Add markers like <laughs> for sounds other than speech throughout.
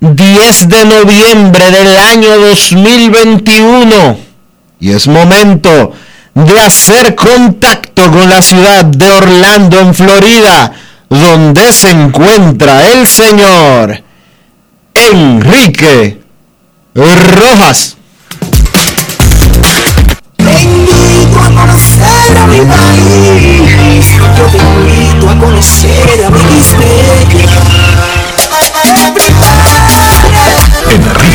10 de noviembre del año 2021 y es momento de hacer contacto con la ciudad de Orlando en Florida donde se encuentra el señor Enrique Rojas. Te invito a conocer a mi país. Yo te invito a conocer a mi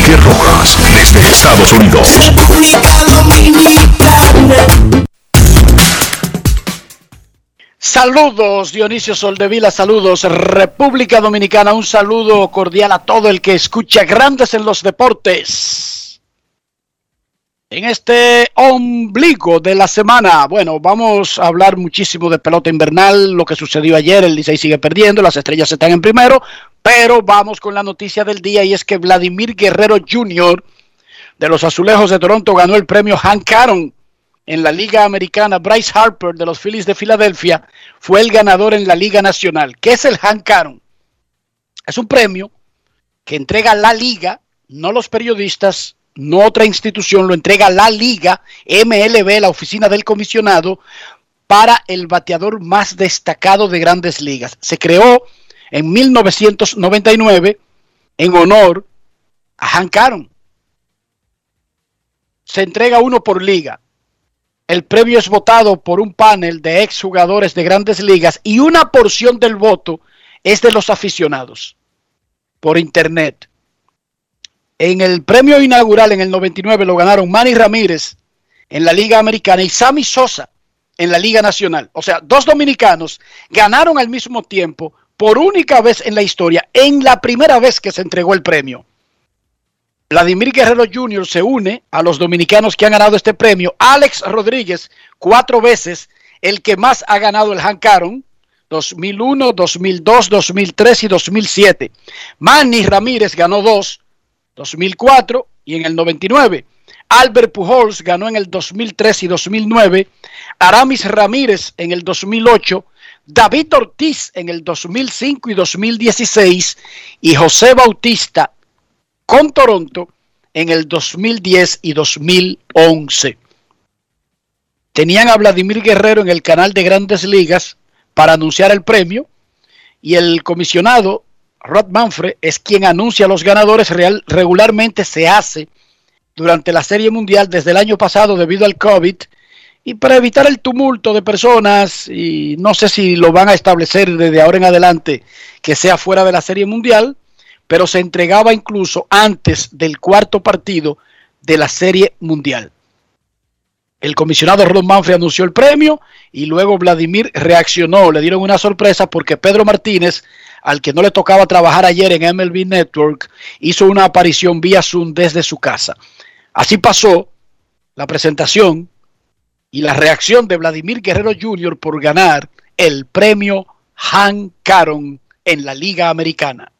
Desde Estados Unidos. Saludos Dionisio Soldevila, saludos República Dominicana, un saludo cordial a todo el que escucha Grandes en los Deportes. En este ombligo de la semana, bueno, vamos a hablar muchísimo de pelota invernal, lo que sucedió ayer, el Licey sigue perdiendo, las estrellas están en primero, pero vamos con la noticia del día y es que Vladimir Guerrero Jr. de los Azulejos de Toronto ganó el premio Hank Aaron en la Liga Americana. Bryce Harper de los Phillies de Filadelfia fue el ganador en la Liga Nacional. ¿Qué es el Hank Aaron? Es un premio que entrega la liga, no los periodistas, no otra institución, lo entrega la liga, MLB, la oficina del comisionado, para el bateador más destacado de grandes ligas. Se creó en 1999 en honor a Hank Aaron. Se entrega uno por liga. El premio es votado por un panel de exjugadores de grandes ligas y una porción del voto es de los aficionados por internet. En el premio inaugural en el 99 lo ganaron Manny Ramírez en la Liga Americana y Sammy Sosa en la Liga Nacional. O sea, dos dominicanos ganaron al mismo tiempo por única vez en la historia, en la primera vez que se entregó el premio. Vladimir Guerrero Jr. se une a los dominicanos que han ganado este premio. Alex Rodríguez, cuatro veces el que más ha ganado el Hank Aaron, 2001, 2002, 2003 y 2007. Manny Ramírez ganó dos, 2004 y en el 99. Albert Pujols ganó en el 2003 y 2009. Aramis Ramírez en el 2008. David Ortiz en el 2005 y 2016. Y José Bautista con Toronto en el 2010 y 2011. Tenían a Vladimir Guerrero en el canal de Grandes Ligas para anunciar el premio y el comisionado Rod Manfred es quien anuncia a los ganadores. Real, regularmente se hace durante la Serie Mundial desde el año pasado debido al COVID y para evitar el tumulto de personas y no sé si lo van a establecer desde ahora en adelante que sea fuera de la Serie Mundial, pero se entregaba incluso antes del cuarto partido de la Serie Mundial. El comisionado Ron Manfred anunció el premio y luego Vladimir reaccionó. Le dieron una sorpresa porque Pedro Martínez, al que no le tocaba trabajar ayer en MLB Network, hizo una aparición vía Zoom desde su casa. Así pasó la presentación y la reacción de Vladimir Guerrero Jr. por ganar el premio Han Caron en la Liga Americana.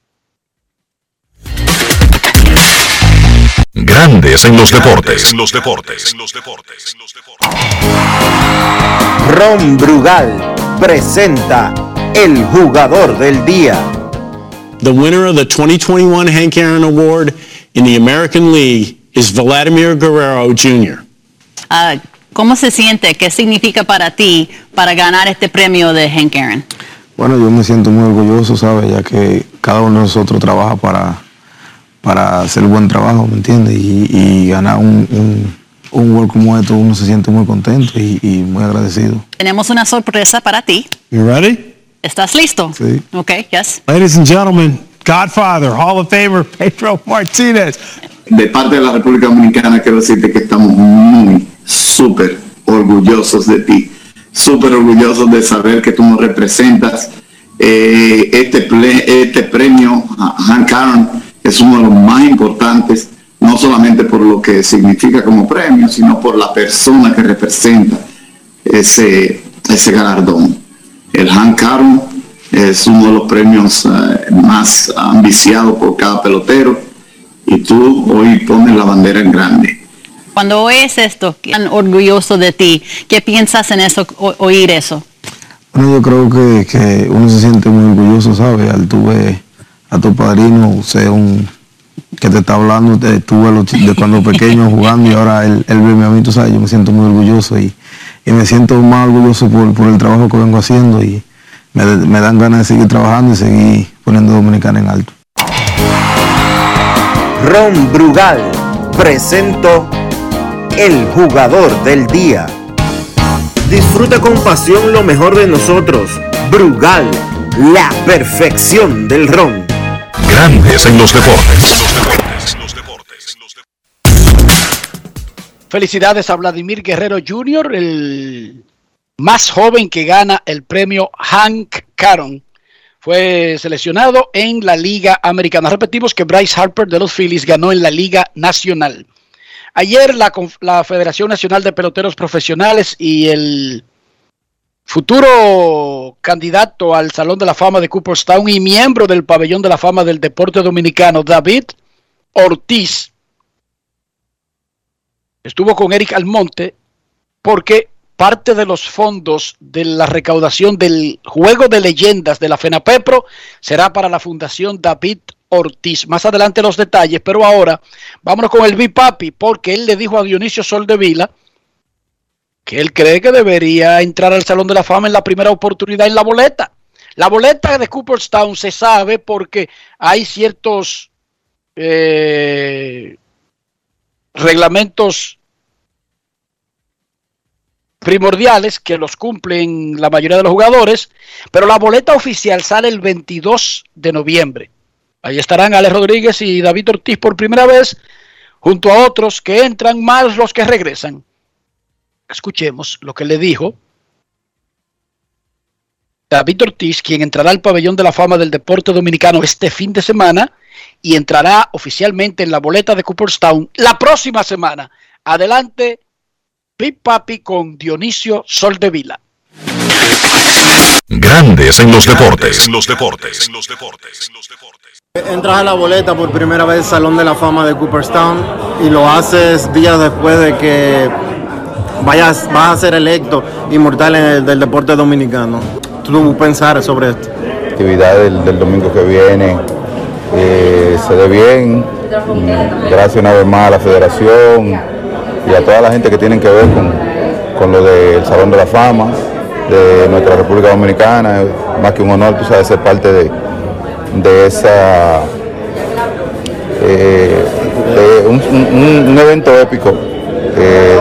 Grandes en los deportes. En los deportes. En los deportes. Ron Brugal presenta el jugador del día. The winner of the 2021 Hank Aaron Award in the American League is Vladimir Guerrero Jr. Uh, ¿Cómo se siente? ¿Qué significa para ti para ganar este premio de Hank Aaron? Bueno, yo me siento muy orgulloso, ¿sabes? Ya que cada uno de nosotros trabaja para, para hacer buen trabajo, ¿me entiendes? Y, y ganar un, un, un gol como esto, uno se siente muy contento y, y muy agradecido. Tenemos una sorpresa para ti. You ready? ¿Estás listo? Sí. Ok, yes. Ladies and gentlemen, Godfather, Hall of Famer <laughs> Pedro Martinez. de parte de la República Dominicana quiero decirte que estamos muy, súper orgullosos de ti, súper orgullosos de saber que tú nos representas. Eh, este, ple- este premio a Hank Aaron es uno de los más importantes, no solamente por lo que significa como premio, sino por la persona que representa ese, ese galardón. El Hank Aaron es uno de los premios eh, más ambiciados por cada pelotero y tú hoy pones la bandera en grande. Cuando oyes esto, tan orgulloso de ti, ¿qué piensas en eso, o- oír eso? Bueno, yo creo que, que uno se siente muy orgulloso, ¿sabes? Al tú ver a tu padrino, sea un que te está hablando, de, tú ves los de cuando pequeño jugando y ahora él, él ve a mí, tú sabes, yo me siento muy orgulloso y, y me siento más orgulloso por, por el trabajo que vengo haciendo y me, me dan ganas de seguir trabajando y seguir poniendo Dominicana en alto. Ron Brugal presento el jugador del día. Disfruta con pasión lo mejor de nosotros. Brugal, la perfección del ron. Grandes en los deportes. Felicidades a Vladimir Guerrero Jr., el más joven que gana el premio Hank Caron. Fue seleccionado en la Liga Americana. Repetimos que Bryce Harper de los Phillies ganó en la Liga Nacional. Ayer la, Federación Nacional de Peloteros Profesionales y el futuro candidato al Salón de la Fama de Cooperstown y miembro del Pabellón de la Fama del Deporte Dominicano, David Ortiz, estuvo con Eric Almonte porque parte de los fondos de la recaudación del juego de leyendas de la FENAPEPRO será para la Fundación David Ortiz. Más adelante los detalles, pero ahora vámonos con el Bipapi porque él le dijo a Dionisio Soldevila que él cree que debería entrar al Salón de la Fama en la primera oportunidad en la boleta. La boleta de Cooperstown se sabe porque hay ciertos eh, reglamentos primordiales que los cumplen la mayoría de los jugadores, pero la boleta oficial sale el 22 de noviembre. Ahí estarán Alex Rodríguez y David Ortiz por primera vez, junto a otros que entran, más los que regresan. Escuchemos lo que le dijo David Ortiz, quien entrará al pabellón de la fama del deporte dominicano este fin de semana y entrará oficialmente en la boleta de Cooperstown la próxima semana. Adelante, Big Papi con Dionisio Soldevila. Grandes en los deportes. En los deportes. En los deportes. Entras a la boleta por primera vez al Salón de la Fama de Cooperstown y lo haces días después de que vayas, vas a ser electo inmortal en el, del deporte dominicano. ¿Tú pensar sobre esto? actividad del, domingo que viene eh, se dé bien. Gracias una vez más a la federación y a toda la gente que tienen que ver con, con lo del Salón de la Fama de nuestra República Dominicana. Más que un honor, tú sabes, ser parte de, de esa eh, de un, evento épico eh,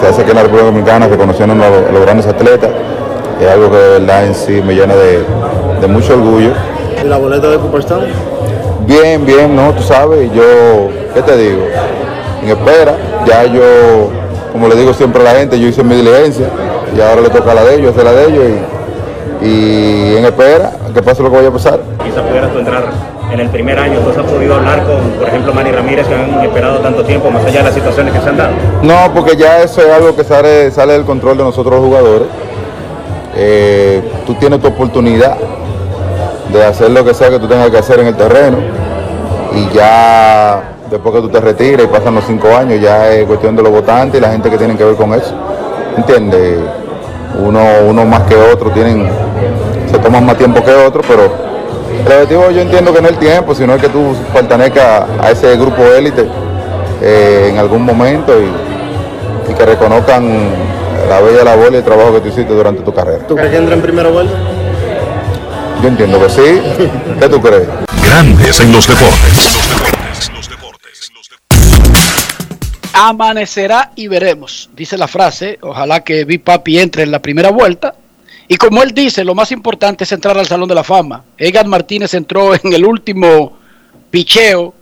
se hace aquí en la República Dominicana reconociendo a los, a los grandes atletas. Es algo que de verdad en sí me llena de, de mucho orgullo. ¿Y la boleta de Cooperstown? Bien, bien, ¿no? Tú sabes, yo, ¿qué te digo? En espera, ya yo como le digo siempre a la gente, yo hice mi diligencia y ahora le toca la de ellos, hacer la de ellos y, y en espera que pase lo que vaya a pasar. Quizá pudieras tú entrar en el primer año, entonces has podido hablar con, por ejemplo, Manny Ramírez, que han esperado tanto tiempo, más allá de las situaciones que se han dado. No, porque ya eso es algo que sale, sale del control de nosotros los jugadores. Eh, tú tienes tu oportunidad de hacer lo que sea que tú tengas que hacer en el terreno y ya después que tú te retiras y pasan los cinco años, ya es cuestión de los votantes y la gente que tienen que ver con eso. ¿Entiendes? Uno, uno más que otro tienen, se toman más tiempo que otro, pero el objetivo yo entiendo que no es el tiempo, sino es que tú pertenezcas a ese grupo élite eh, en algún momento y, y que reconozcan la bella labor y el trabajo que tú hiciste durante tu carrera. ¿Tú crees que entra en primera vuelta? Yo entiendo que sí. ¿Qué tú crees? Grandes en los deportes. Amanecerá y veremos, dice la frase. Ojalá que Big Papi entre en la primera vuelta. Y como él dice, lo más importante es entrar al Salón de la Fama. Edgar Martínez entró <laughs> en el último picheo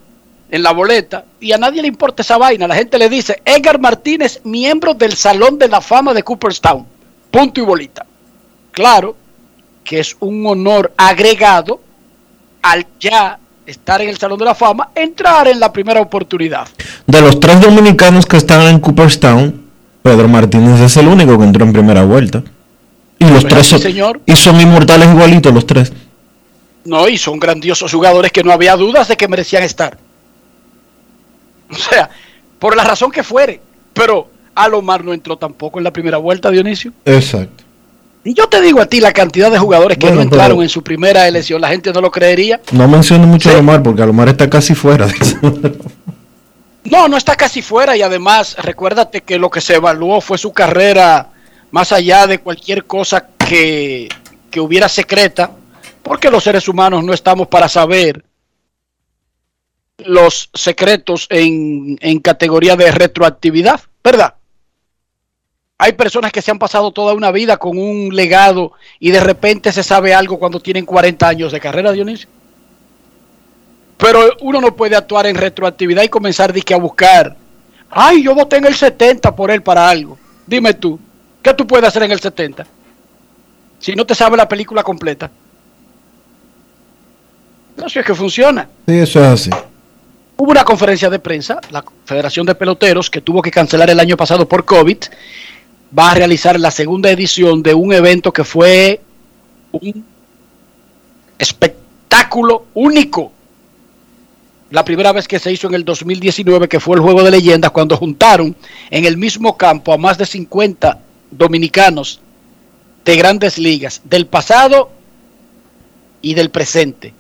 en la boleta y a nadie le importa esa vaina. La gente le dice, Edgar Martínez, miembro del Salón de la Fama de Cooperstown. Punto y bolita. Claro que es un honor agregado al ya estar en el Salón de la Fama, entrar en la primera oportunidad. De los tres dominicanos que están en Cooperstown, Pedro Martínez es el único que entró en primera vuelta. Y los Pues tres son, señor. y son inmortales igualitos los tres. No, y son grandiosos jugadores que no había dudas de que merecían estar. O sea, por la razón que fuere. Pero Alomar no entró tampoco en la primera vuelta, Dionisio. Exacto. Y yo te digo a ti la cantidad de jugadores que Bueno, no entraron en su primera elección, la gente no lo creería. No menciono mucho a Alomar porque Alomar está casi fuera. <laughs> de eso. No, no está casi fuera y además recuérdate que lo que se evaluó fue su carrera más allá de cualquier cosa que, que hubiera secreta, porque los seres humanos no estamos para saber los secretos en, en categoría de retroactividad, ¿verdad? Hay personas que se han pasado toda una vida con un legado y de repente se sabe algo cuando tienen 40 años de carrera, Dionisio. Pero uno no puede actuar en retroactividad y comenzar a buscar. Ay, yo voté en el 70 por él para algo. Dime tú, ¿qué tú puedes hacer en el 70? Si no te sabe la película completa. No sé, es que funciona. Sí, eso es así. Hubo una conferencia de prensa, la Federación de Peloteros, que tuvo que cancelar el año pasado por COVID, va a realizar la segunda edición de un evento que fue un espectáculo único. La primera vez que se hizo en el 2019, que fue el Juego de Leyendas, cuando juntaron en el mismo campo a más de 50 dominicanos de grandes ligas, del pasado y del presente.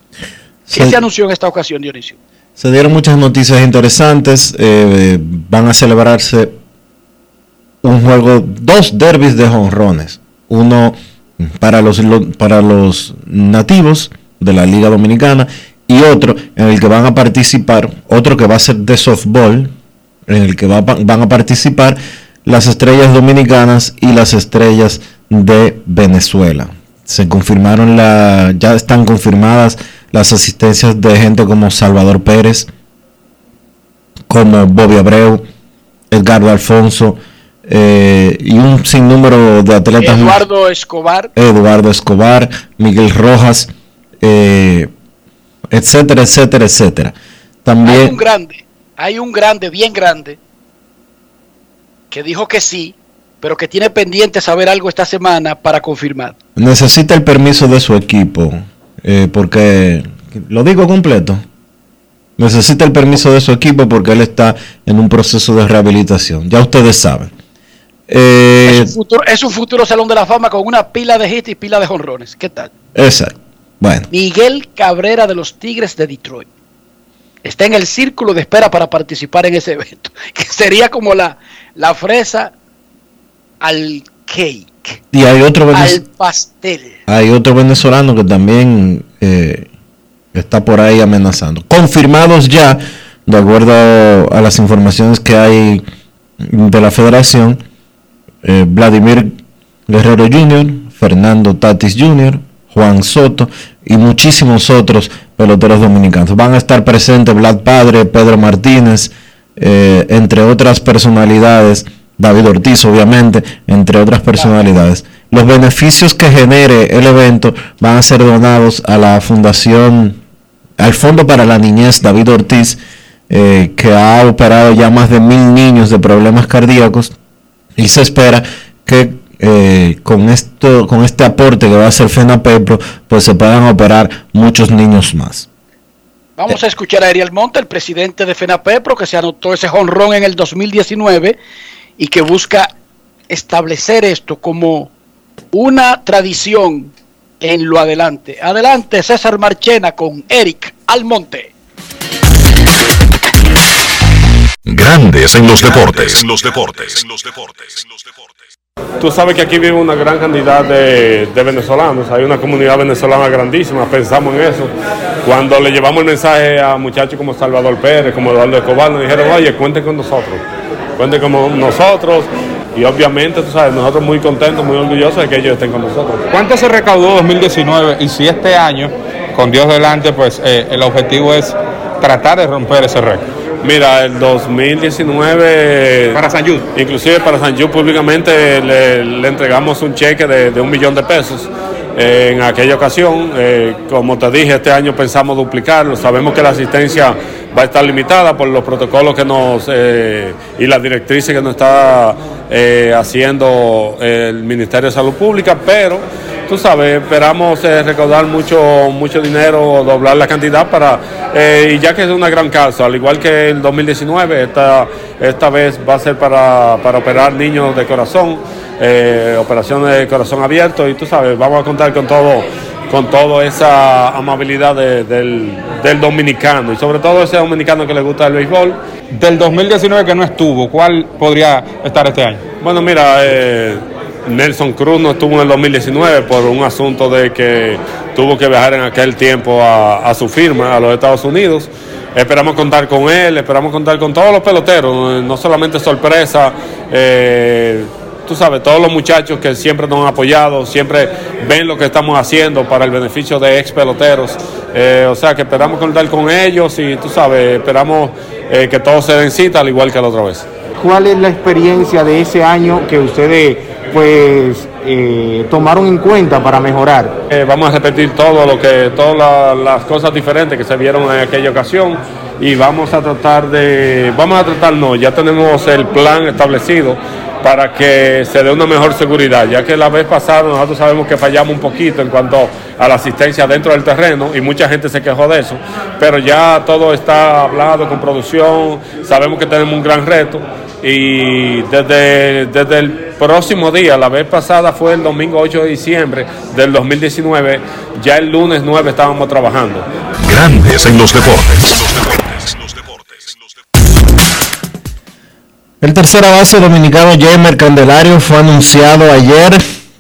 ¿Qué se anunció en esta ocasión, Dionisio? Se dieron muchas noticias interesantes. eh, van a celebrarse un juego, dos derbis de jonrones. Uno para los, lo- para los nativos de la Liga Dominicana y otro en el que van a participar, otro que va a ser de softball, en el que va- van a participar las estrellas dominicanas y las estrellas de Venezuela. Se confirmaron la, ya están confirmadas las asistencias de gente como Salvador Pérez, como Bobby Abreu, Edgardo Alfonso eh, y un sinnúmero de atletas. Eduardo Escobar, Eduardo Escobar, Miguel Rojas, eh, etcétera, etcétera, etcétera. hay También un grande, hay un grande, bien grande, que dijo que sí, pero que tiene pendiente saber algo esta semana para confirmar. necesita el permiso de su equipo, eh, porque, lo digo completo, necesita el permiso de su equipo porque él está en un proceso de rehabilitación, ya ustedes saben. Eh, Es un, futuro, es un futuro salón de la fama con una pila de hits y pila de jonrones. ¿Qué tal? exacto. Bueno, Miguel Cabrera de los Tigres de Detroit. Está en el círculo de espera para participar en ese evento, <laughs> que sería como la, la fresa al cake, y hay otro, al pastel. hay otro venezolano que también eh, está por ahí amenazando. Confirmados ya, de acuerdo a las informaciones que hay de la federación, eh, Vladimir Guerrero Jr., Fernando Tatis Jr., Juan Soto y muchísimos otros peloteros dominicanos. Van a estar presentes Vlad Padre, Pedro Martínez, eh, entre otras personalidades David Ortiz, obviamente, entre otras personalidades. Los beneficios que genere el evento van a ser donados a la Fundación, al Fondo para la Niñez David Ortiz, eh, que ha operado ya más de mil niños de problemas cardíacos y se espera que eh, con esto, con este aporte que va a hacer FENAPEPRO, pues se puedan operar muchos niños más. Vamos a escuchar a Ariel Monte, el presidente de FENAPEPRO, que se anotó ese jonrón en el 2019 y que busca establecer esto como una tradición en lo adelante. Adelante, César Marchena con Eric Almonte. Grandes en los deportes. En los deportes. Tú sabes que aquí vive una gran cantidad de, venezolanos, hay una comunidad venezolana grandísima, pensamos en eso. Cuando le llevamos el mensaje a muchachos como Salvador Pérez, como Eduardo Escobar, nos dijeron, oye, cuenten con nosotros, cuenten con nosotros. Y obviamente, tú sabes, nosotros muy contentos, muy orgullosos de que ellos estén con nosotros. ¿Cuánto se recaudó 2019? Y si este año, con Dios delante, pues eh, el objetivo es tratar de romper ese récord. Mira, el 2019... Para San Yud. Inclusive para San Yud públicamente le, le, entregamos un cheque de, de un millón de pesos. Eh, en aquella ocasión, eh, como te dije, este año pensamos duplicarlo. Sabemos que la asistencia va a estar limitada por los protocolos que nos eh, y las directrices que nos está haciendo el Ministerio de Salud Pública, pero tú sabes, esperamos eh, recaudar mucho, mucho dinero, doblar la cantidad para, eh, y ya que es una gran causa, al igual que el 2019, esta, esta vez va a ser para, para operar niños de corazón, eh, operaciones de corazón abierto, y tú sabes, vamos a contar con todo con toda esa amabilidad de, del, del, dominicano y sobre todo ese dominicano que le gusta el béisbol. Del 2019 que no estuvo, ¿cuál podría estar este año? Bueno, mira, eh, Nelson Cruz no estuvo en el 2019 por un asunto de que tuvo que viajar en aquel tiempo a, a su firma a los Estados Unidos. Esperamos contar con él, esperamos contar con todos los peloteros, no solamente sorpresa. Eh, tú sabes, todos los muchachos que siempre nos han apoyado, siempre ven lo que estamos haciendo para el beneficio de ex peloteros. Eh, o sea que esperamos contar con ellos y tú sabes, esperamos eh, que todo se den cita al igual que la otra vez. ¿Cuál es la experiencia de ese año que ustedes pues eh, tomaron en cuenta para mejorar? Vamos a repetir todo lo que, todas la, las cosas diferentes que se vieron en aquella ocasión y vamos a tratar de, vamos a tratar no, ya tenemos el plan establecido para que se dé una mejor seguridad, ya que la vez pasada nosotros sabemos que fallamos un poquito en cuanto a la asistencia dentro del terreno y mucha gente se quejó de eso, pero ya todo está hablado con producción, sabemos que tenemos un gran reto y desde, desde el próximo día, la vez pasada fue el domingo 8 de diciembre del 2019, ya el lunes 9 estábamos trabajando. Grandes en los deportes. El tercera base dominicano Jamer Candelario fue anunciado ayer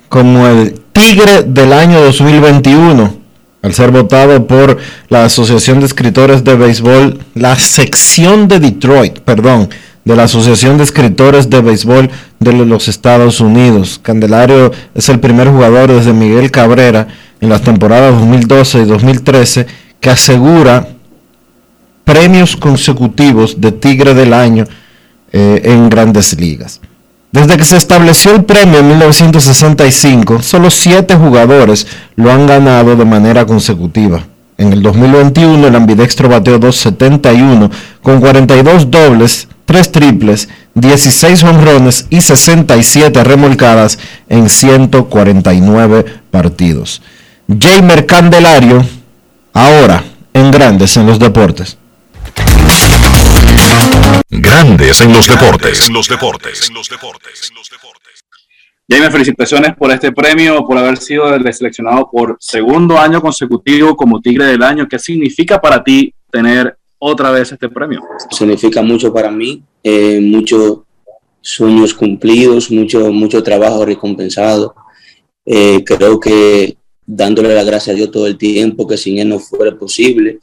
como el Tigre del año 2021 al ser votado por la Asociación de Escritores de Béisbol, la sección de Detroit, perdón, de la Asociación de Escritores de Béisbol de los Estados Unidos. Candelario es el primer jugador desde Miguel Cabrera en las temporadas 2012 y 2013 que asegura premios consecutivos de Tigre del Año eh, en grandes ligas. Desde que se estableció el premio en 1965, solo siete jugadores lo han ganado de manera consecutiva. En el 2021 el ambidextro bateó 271 con 42 dobles, 3 triples, 16 honrones y 67 remolcadas en 149 partidos. Jamer Candelario, ahora en Grandes en los Deportes. Grandes en los deportes. En los deportes. Jaime, felicitaciones por este premio, por haber sido seleccionado por segundo año consecutivo como Tigre del Año. ¿Qué significa para ti tener otra vez este premio? Significa mucho para mí, eh, muchos sueños cumplidos, mucho, mucho trabajo recompensado. Eh, creo que dándole la gracia a Dios todo el tiempo, que sin Él no fuera posible.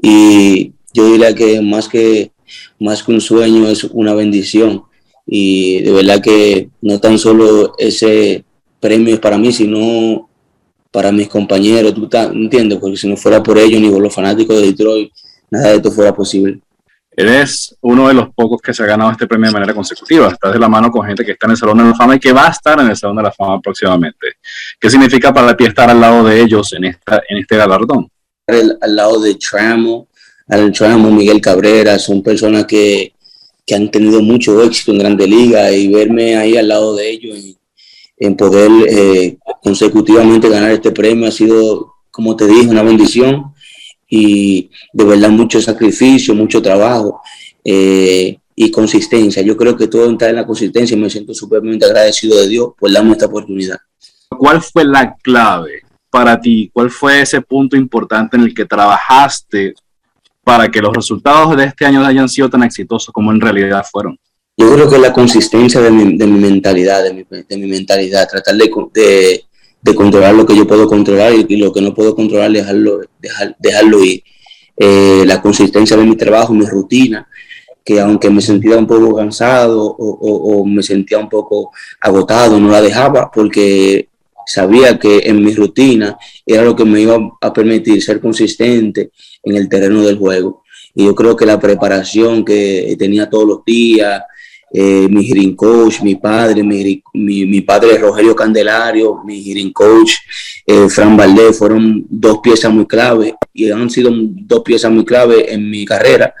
Y yo diría que más que más que un sueño, es una bendición. Y de verdad que no tan solo ese premio es para mí, sino para mis compañeros, tú entiendes, porque si no fuera por ellos ni por los fanáticos de Detroit, nada de esto fuera posible. eres uno de los pocos que se ha ganado este premio de manera consecutiva. Estás de la mano con gente que está en el Salón de la Fama y que va a estar en el Salón de la Fama próximamente. ¿Qué significa para ti estar al lado de ellos en, esta, en este galardón? al, al lado de Tramo, al Tramo, Miguel Cabrera, son personas que, que han tenido mucho éxito en Grande Liga y verme ahí al lado de ellos en, en poder eh, consecutivamente ganar este premio ha sido, como te dije, una bendición y de verdad mucho sacrificio, mucho trabajo eh, y consistencia. Yo creo que todo está en la consistencia y me siento súpermente agradecido de Dios por darme esta oportunidad. ¿Cuál fue la clave para ti? ¿Cuál fue ese punto importante en el que trabajaste para que los resultados de este año hayan sido tan exitosos como en realidad fueron? Yo creo que la consistencia de mi, mentalidad, de mi, mentalidad, tratar de, controlar lo que yo puedo controlar y, lo que no puedo controlar, dejarlo, dejar, dejarlo ir. Eh, la consistencia de mi trabajo, mi rutina, que aunque me sentía un poco cansado o, o, me sentía un poco agotado, no la dejaba porque sabía que en mi rutina era lo que me iba a permitir ser consistente en el terreno del juego. Y yo creo que la preparación que tenía todos los días, eh, mi hitting coach, mi padre, mi, mi, mi, padre Rogelio Candelario, mi hitting coach eh, Fran Valdés, fueron dos piezas muy clave y han sido dos piezas muy clave en mi carrera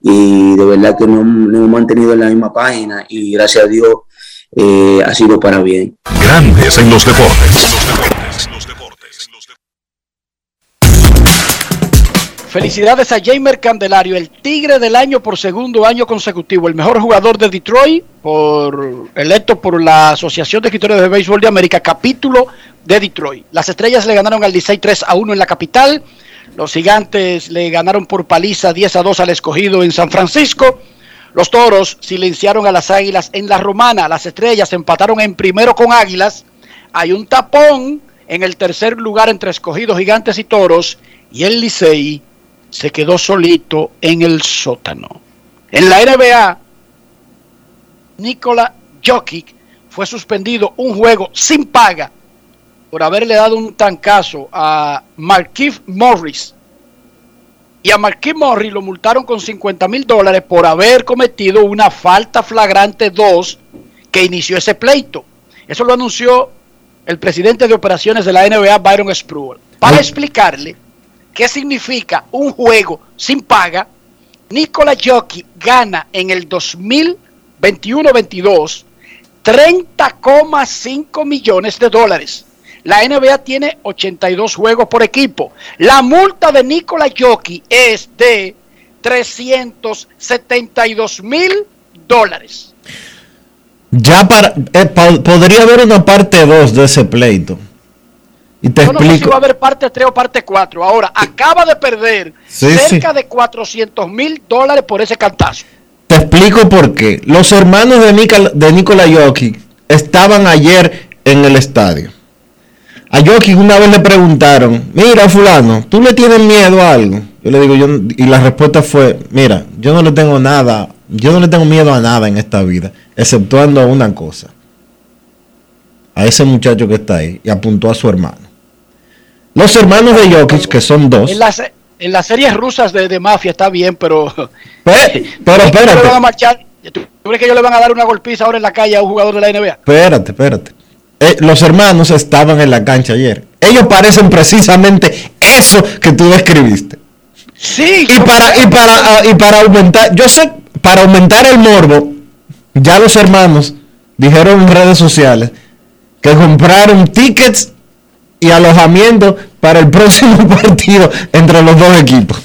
y de verdad que nos no hemos mantenido en la misma página y gracias a Dios eh, ha sido para bien. Grandes en los deportes. Felicidades a Jamer Candelario, el Tigre del año por segundo año consecutivo, el mejor jugador de Detroit, por, electo por la Asociación de Escritores de Béisbol de América, capítulo de Detroit. Las estrellas le ganaron al Licey 3 a 1 en la capital, los gigantes le ganaron por paliza 10 a 2 al escogido en San Francisco, los toros silenciaron a las águilas en la romana, las estrellas empataron en primero con águilas, hay un tapón en el tercer lugar entre escogidos, gigantes y toros, y el Licey se quedó solito en el sótano. En la NBA, Nikola Jokic fue suspendido un juego sin paga por haberle dado un tancazo a Marquise Morris. Y a Marquise Morris lo multaron con 50 mil dólares por haber cometido una falta flagrante 2 que inició ese pleito. Eso lo anunció el presidente de operaciones de la NBA, Byron Spruill, para explicarle qué significa un juego sin paga, Nikola Jokic gana en el 2021-22 30,5 millones de dólares. La NBA tiene 82 juegos por equipo. La multa de Nikola Jokic es de 372 mil dólares. Ya para, eh, podría haber una parte 2 de ese pleito. Y te Yo explico. no sé si va a haber parte 3 o parte 4. Ahora, acaba de perder Sí, cerca sí. de 400 mil dólares por ese cantazo. Te explico por qué. Los hermanos de, Nicol de Nikola Jokic estaban ayer en el estadio. A Jokic una vez le preguntaron, mira fulano, ¿tú le tienes miedo a algo? Yo le digo, yo, y la respuesta fue, mira, yo no le tengo nada, yo no le tengo miedo a nada en esta vida, exceptuando a una cosa. A ese muchacho que está ahí, y apuntó a su hermano. Los hermanos de Jokic, que son dos, En las, en las series rusas de, de mafia está bien, pero. <laughs> Pe- pero ¿tú crees que le van a espérate, marchar? ¿Tú tú crees que ellos le van a dar una golpiza ahora en la calle a un jugador de la NBA? espérate, espérate. Eh, los hermanos estaban en la cancha ayer. Ellos parecen precisamente eso que tú describiste. Sí. Y para, y para, ah, y para aumentar, yo sé, para aumentar el morbo, ya los hermanos dijeron en redes sociales que compraron tickets y alojamiento para el próximo <laughs> partido entre los dos equipos.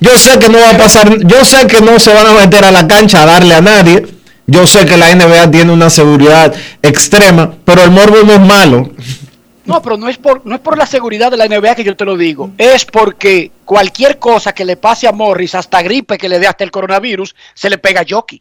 Yo sé que no va a pasar, yo sé que no se van a meter a la cancha a darle a nadie. Yo sé que la NBA tiene una seguridad extrema, pero el morbo no es malo. No, pero no es por no es por la seguridad de la NBA que yo te lo digo, es porque cualquier cosa que le pase a Morris, hasta gripe que le dé hasta el coronavirus, se le pega a Jockey.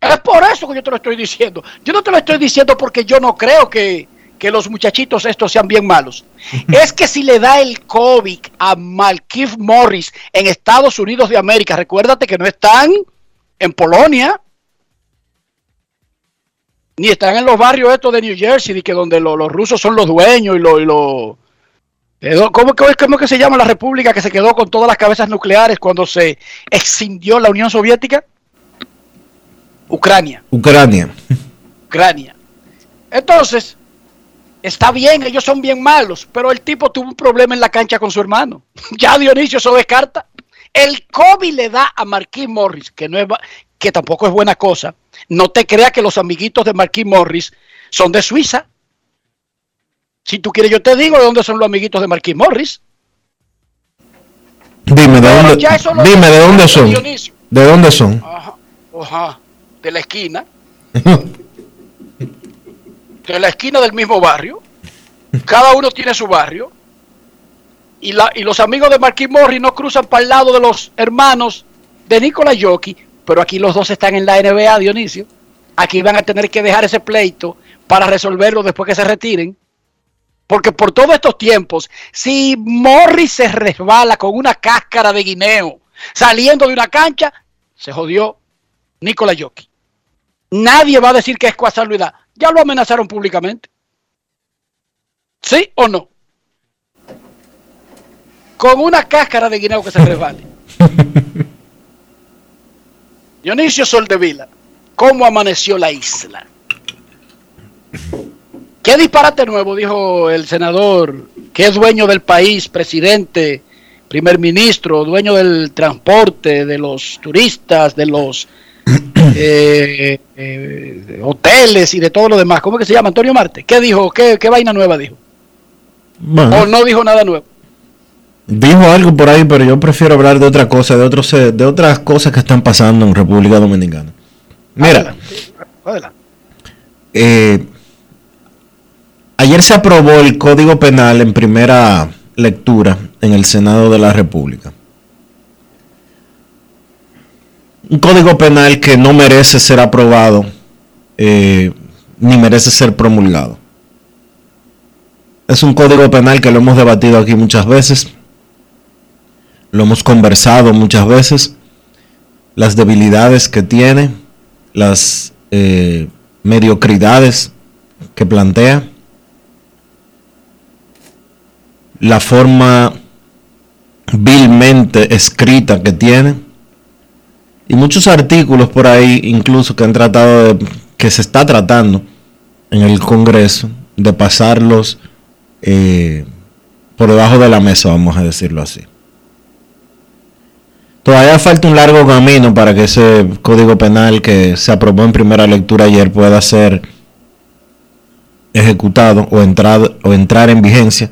Es por eso que yo te lo estoy diciendo. Yo no te lo estoy diciendo porque yo no creo que, que los muchachitos estos sean bien malos. es que si le da el COVID a Malkif Morris en Estados Unidos de América, recuérdate que no están en Polonia, ni están en los barrios estos de New Jersey, que donde lo- los rusos son los dueños y, lo- y lo- ¿Cómo, cómo, cómo que se llama la república que se quedó con todas las cabezas nucleares cuando se excindió la Unión Soviética? Ucrania. Ucrania. Ucrania. Entonces, está bien, ellos son bien malos, pero el tipo tuvo un problema en la cancha con su hermano. <laughs> Ya Dionisio eso descarta. El COVID le da a Marquis Morris, que, no es, que tampoco es buena cosa. No te creas que los amiguitos de Marquis Morris son de Suiza. Si tú quieres, yo te digo de dónde son los amiguitos de Marquis Morris. Dime, ¿de dónde, dime, ¿de dónde son? Dionisio. ¿De dónde son? Ajá, de la esquina. <laughs> de la esquina del mismo barrio. Cada uno tiene su barrio. Y, la, y los amigos de Marquis Morris no cruzan para el lado de los hermanos de Nicolás Jockey, pero aquí los dos están en la NBA, Dionisio. Aquí van a tener que dejar ese pleito para resolverlo después que se retiren. Porque por todos estos tiempos, si Morris se resbala con una cáscara de guineo saliendo de una cancha, se jodió Nicolás Jockey. Nadie va a decir que es casualidad. Ya lo amenazaron públicamente. ¿Sí o no? Con una cáscara de guineo que se resbale. <laughs> Dionisio Soldevila, ¿cómo amaneció la isla? ¿Qué disparate nuevo? Dijo el senador, que es dueño del país, presidente, primer ministro, dueño del transporte, de los turistas, de los eh, eh, hoteles y de todo lo demás. ¿Cómo que se llama? Antonio Marte. ¿Qué dijo? ¿Qué, qué vaina nueva dijo? Bueno, ¿O no dijo nada nuevo? dijo algo por ahí, pero yo prefiero hablar de otra cosa, de otros, eh, de otras cosas que están pasando en República Dominicana. Mira, Adelante. eh, ayer se aprobó el Código Penal en primera lectura en el Senado de la República. Un código penal que no merece ser aprobado eh, ni merece ser promulgado. Es un código penal que lo hemos debatido aquí muchas veces, lo hemos conversado muchas veces, las debilidades que tiene, las eh, mediocridades que plantea, la forma vilmente escrita que tiene y muchos artículos por ahí incluso que han tratado de que se está tratando en el Congreso de pasarlos eh, por debajo de la mesa, vamos a decirlo así. Todavía falta un largo camino para que ese código penal que se aprobó en primera lectura ayer pueda ser ejecutado o entrar, o entrar en vigencia,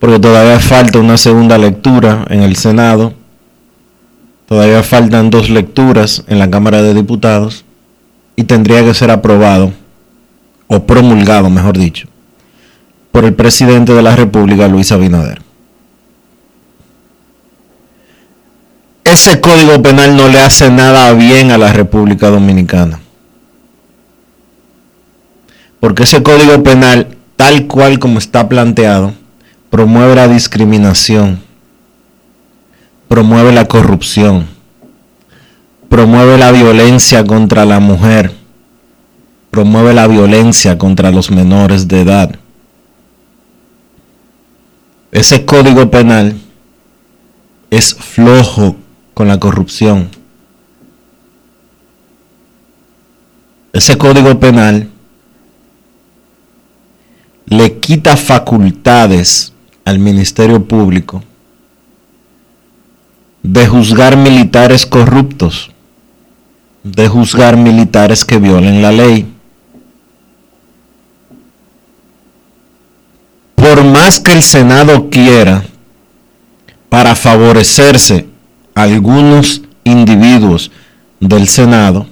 porque todavía falta una segunda lectura en el Senado, todavía faltan dos lecturas en la Cámara de Diputados y tendría que ser aprobado o promulgado, mejor dicho, por el presidente de la República, Luis Abinader. Ese código penal no le hace nada bien a la República Dominicana. Porque ese código penal, tal cual como está planteado, promueve la discriminación, promueve la corrupción, promueve la violencia contra la mujer, promueve la violencia contra los menores de edad. Ese código penal es flojo con la corrupción. Ese código penal le quita facultades al Ministerio Público de juzgar militares corruptos, de juzgar militares que violen la ley. Por más que el Senado quiera, para favorecerse algunos individuos del Senado,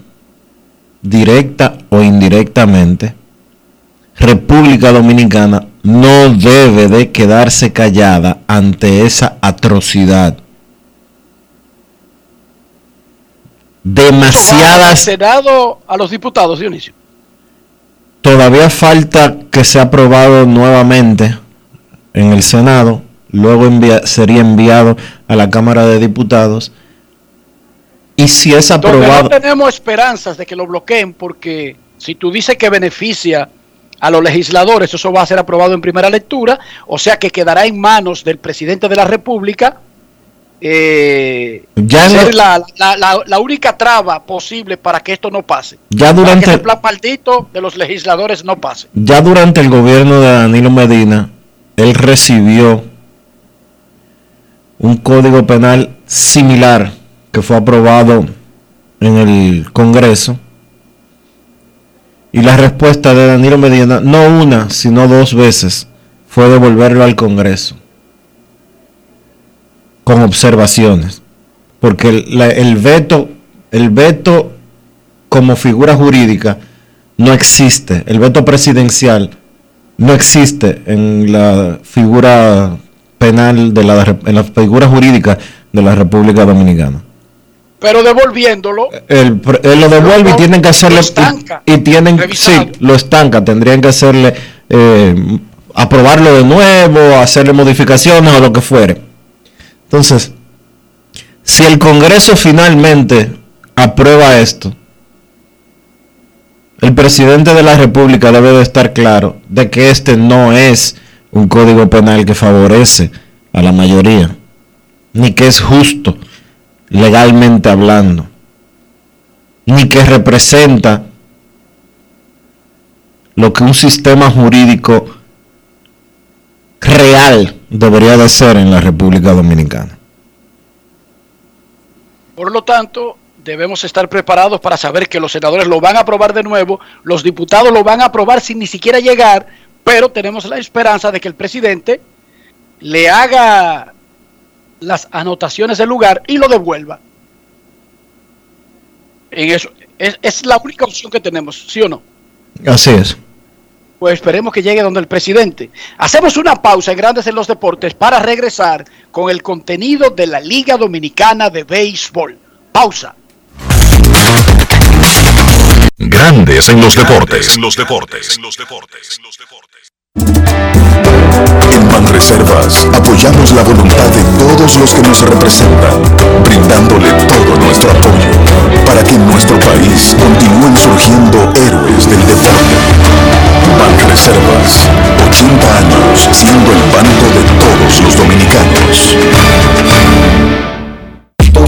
directa o indirectamente, República Dominicana no debe de quedarse callada ante esa atrocidad. Al Demasiadas, Senado a los diputados, Dionisio. todavía falta que sea aprobado nuevamente en el Senado, luego envia- sería enviado a la Cámara de Diputados. Y si es aprobado, no tenemos esperanzas de que lo bloqueen porque si tú dices que beneficia a los legisladores. Eso va a ser aprobado en primera lectura, o sea que quedará en manos del presidente de la República. Eh, Ya ser lo- la, la- la- la única traba posible para que esto no pase. Ya Para durante- que ese plan maldito de los legisladores no pase. Ya durante el gobierno de Danilo Medina, él recibió un código penal similar que fue aprobado en el Congreso. Y la respuesta de Danilo Medina, no una, sino dos veces, fue devolverlo al Congreso con observaciones. Porque el, la- el veto, el veto como figura jurídica no existe. El veto presidencial no existe en la figura penal de la en la figura jurídica de la República Dominicana. Pero devolviéndolo, él lo devuelve y tienen que hacerle y, y tienen sí lo estanca tendrían que hacerle eh, aprobarlo de nuevo hacerle modificaciones o lo que fuere entonces si el Congreso finalmente aprueba esto el presidente de la República debe de estar claro de que este no es un código penal que favorece a la mayoría ni que es justo legalmente hablando, ni que representa lo que un sistema jurídico real debería de ser en la República Dominicana. por lo tanto, debemos estar preparados para saber que los senadores lo van a aprobar de nuevo, los diputados lo van a aprobar sin ni siquiera llegar, pero tenemos la esperanza de que el presidente le haga las anotaciones del lugar y lo devuelva. En eso es, es la única opción que tenemos, ¿sí o no? Así es. Pues esperemos que llegue donde el presidente. Hacemos una pausa en Grandes en los Deportes para regresar con el contenido de la Liga Dominicana de Béisbol. Pausa. Grandes en los deportes. En los deportes. En Banreservas apoyamos la voluntad de todos los que nos representan, brindándole todo nuestro apoyo para que en nuestro país continúen surgiendo héroes del deporte. Banreservas, 80 años siendo el banco de todos los dominicanos.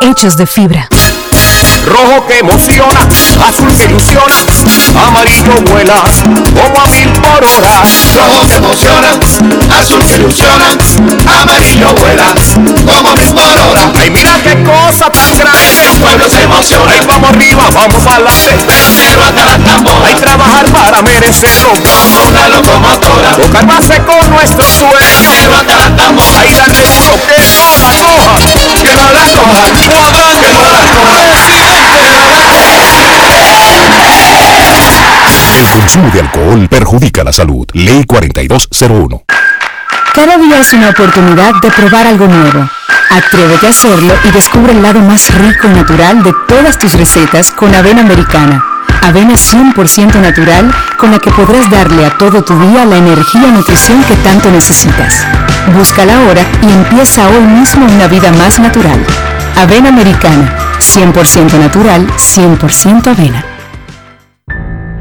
hechos de fibra. Rojo que emociona, azul que ilusiona, amarillo vuela como a mil por hora. Rojo que emociona, azul que ilusiona, amarillo vuela como a mil por hora. Ay, mira qué cosa tan grande, el pueblo se emociona. Ay, vamos arriba, vamos adelante, pero cero hasta la tambora. Hay trabajar para merecerlo, como una locomotora. Tocar base con nuestro sueño, cero hasta la tambora. Ay, darle duro, que no la coja, que no la coja, que no la coja. Consumo de alcohol perjudica la salud. Ley 4201. Cada día es una oportunidad de probar algo nuevo. Atrévete a hacerlo y descubre el lado más rico y natural de todas tus recetas con avena americana. Avena 100% natural con la que podrás darle a todo tu día la energía y nutrición que tanto necesitas. Búscala ahora y empieza hoy mismo una vida más natural. Avena americana, 100% natural, 100% avena.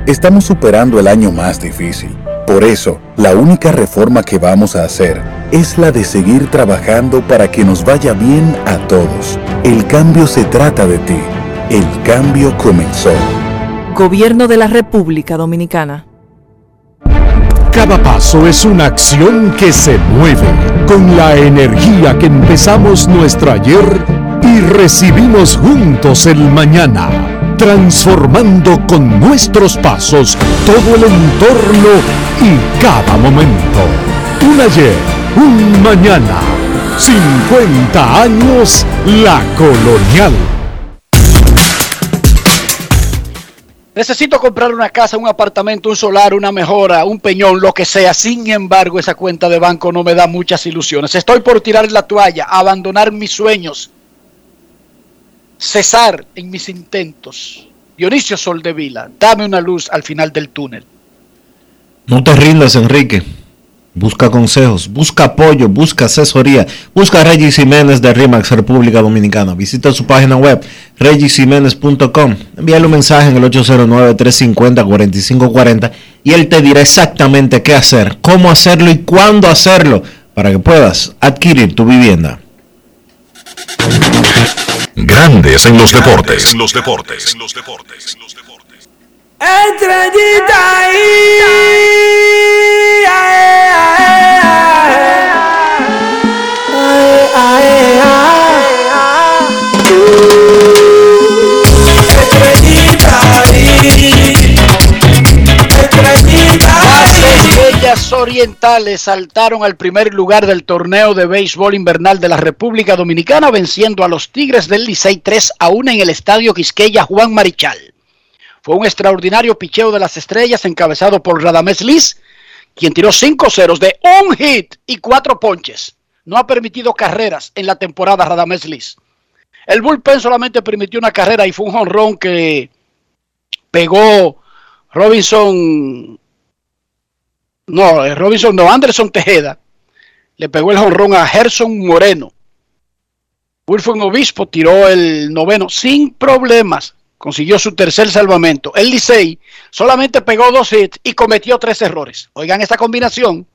Estamos superando el año más difícil. Por eso, la única reforma que vamos a hacer es la de seguir trabajando para que nos vaya bien a todos. El cambio se trata de ti. El cambio comenzó. Gobierno de la República Dominicana. Cada paso es una acción que se mueve con la energía que empezamos nuestro ayer y recibimos juntos el mañana, transformando con nuestros pasos todo el entorno y cada momento. Un ayer, un mañana, 50 años la colonial. Necesito comprar una casa, un apartamento, un solar, una mejora, un peñón, lo que sea. Sin embargo, esa cuenta de banco no me da muchas ilusiones. Estoy por tirar la toalla, abandonar mis sueños, cesar en mis intentos. Dionisio Soldevila, dame una luz al final del túnel. No te rindas, Enrique. Busca consejos, busca apoyo, busca asesoría. Busca a Regis Jiménez de RIMAX República Dominicana. Visita su página web regisiménez.com. Envíale un mensaje en el 809-350-4540 y él te dirá exactamente qué hacer, cómo hacerlo y cuándo hacerlo para que puedas adquirir tu vivienda. Grandes en los deportes. En los deportes. En los deportes. Estrellita ahí. Las estrellas orientales saltaron al primer lugar del torneo de béisbol invernal de la República Dominicana, venciendo a los Tigres del Licey 3 a 1 en el estadio Quisqueya Juan Marichal. Fue un extraordinario picheo de las estrellas encabezado por Radamés Liz, quien tiró cinco ceros de un hit y cuatro ponches. No ha permitido carreras en la temporada Radamés Liz. El bullpen solamente permitió una carrera y fue un jonrón que pegó Robinson. No, eh, Robinson no, Anderson Tejeda. Le pegó el jonrón a Gerson Moreno. Wilfred Obispo tiró el noveno sin problemas consiguió su tercer salvamento. El Licey solamente pegó dos hits y cometió tres errores. Oigan esta combinación.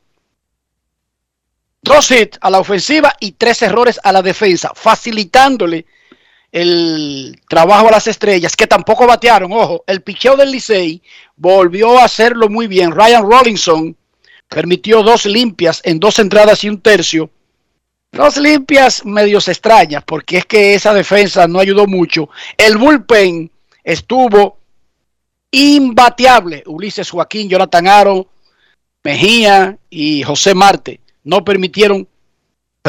Dos hits a la ofensiva y tres errores a la defensa, facilitándole el trabajo a las estrellas, que tampoco batearon. Ojo, el picheo del Licey volvió a hacerlo muy bien. Ryan Rollinson permitió dos limpias en dos entradas y un tercio. Dos limpias medios extrañas, porque es que esa defensa no ayudó mucho. El bullpen estuvo imbateable. Ulises Joaquín, Jonathan Aro, Mejía y José Marte no permitieron,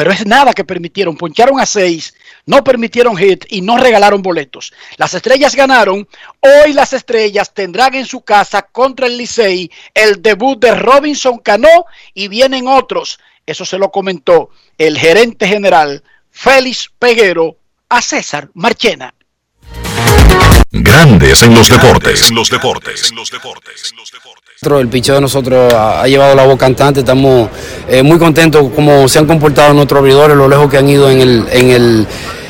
pero es nada que permitieron. Poncharon a seis, no permitieron hit y no regalaron boletos. Las estrellas ganaron. Hoy las estrellas tendrán en su casa contra el Licey el debut de Robinson Cano y vienen otros. Eso se lo comentó el gerente general Félix Peguero a César Marchena. Grandes en los deportes. En los deportes. El picheo de nosotros ha, ha llevado la voz cantante, estamos eh, muy contentos como se han comportado nuestros abridores, lo lejos que han ido en el, en el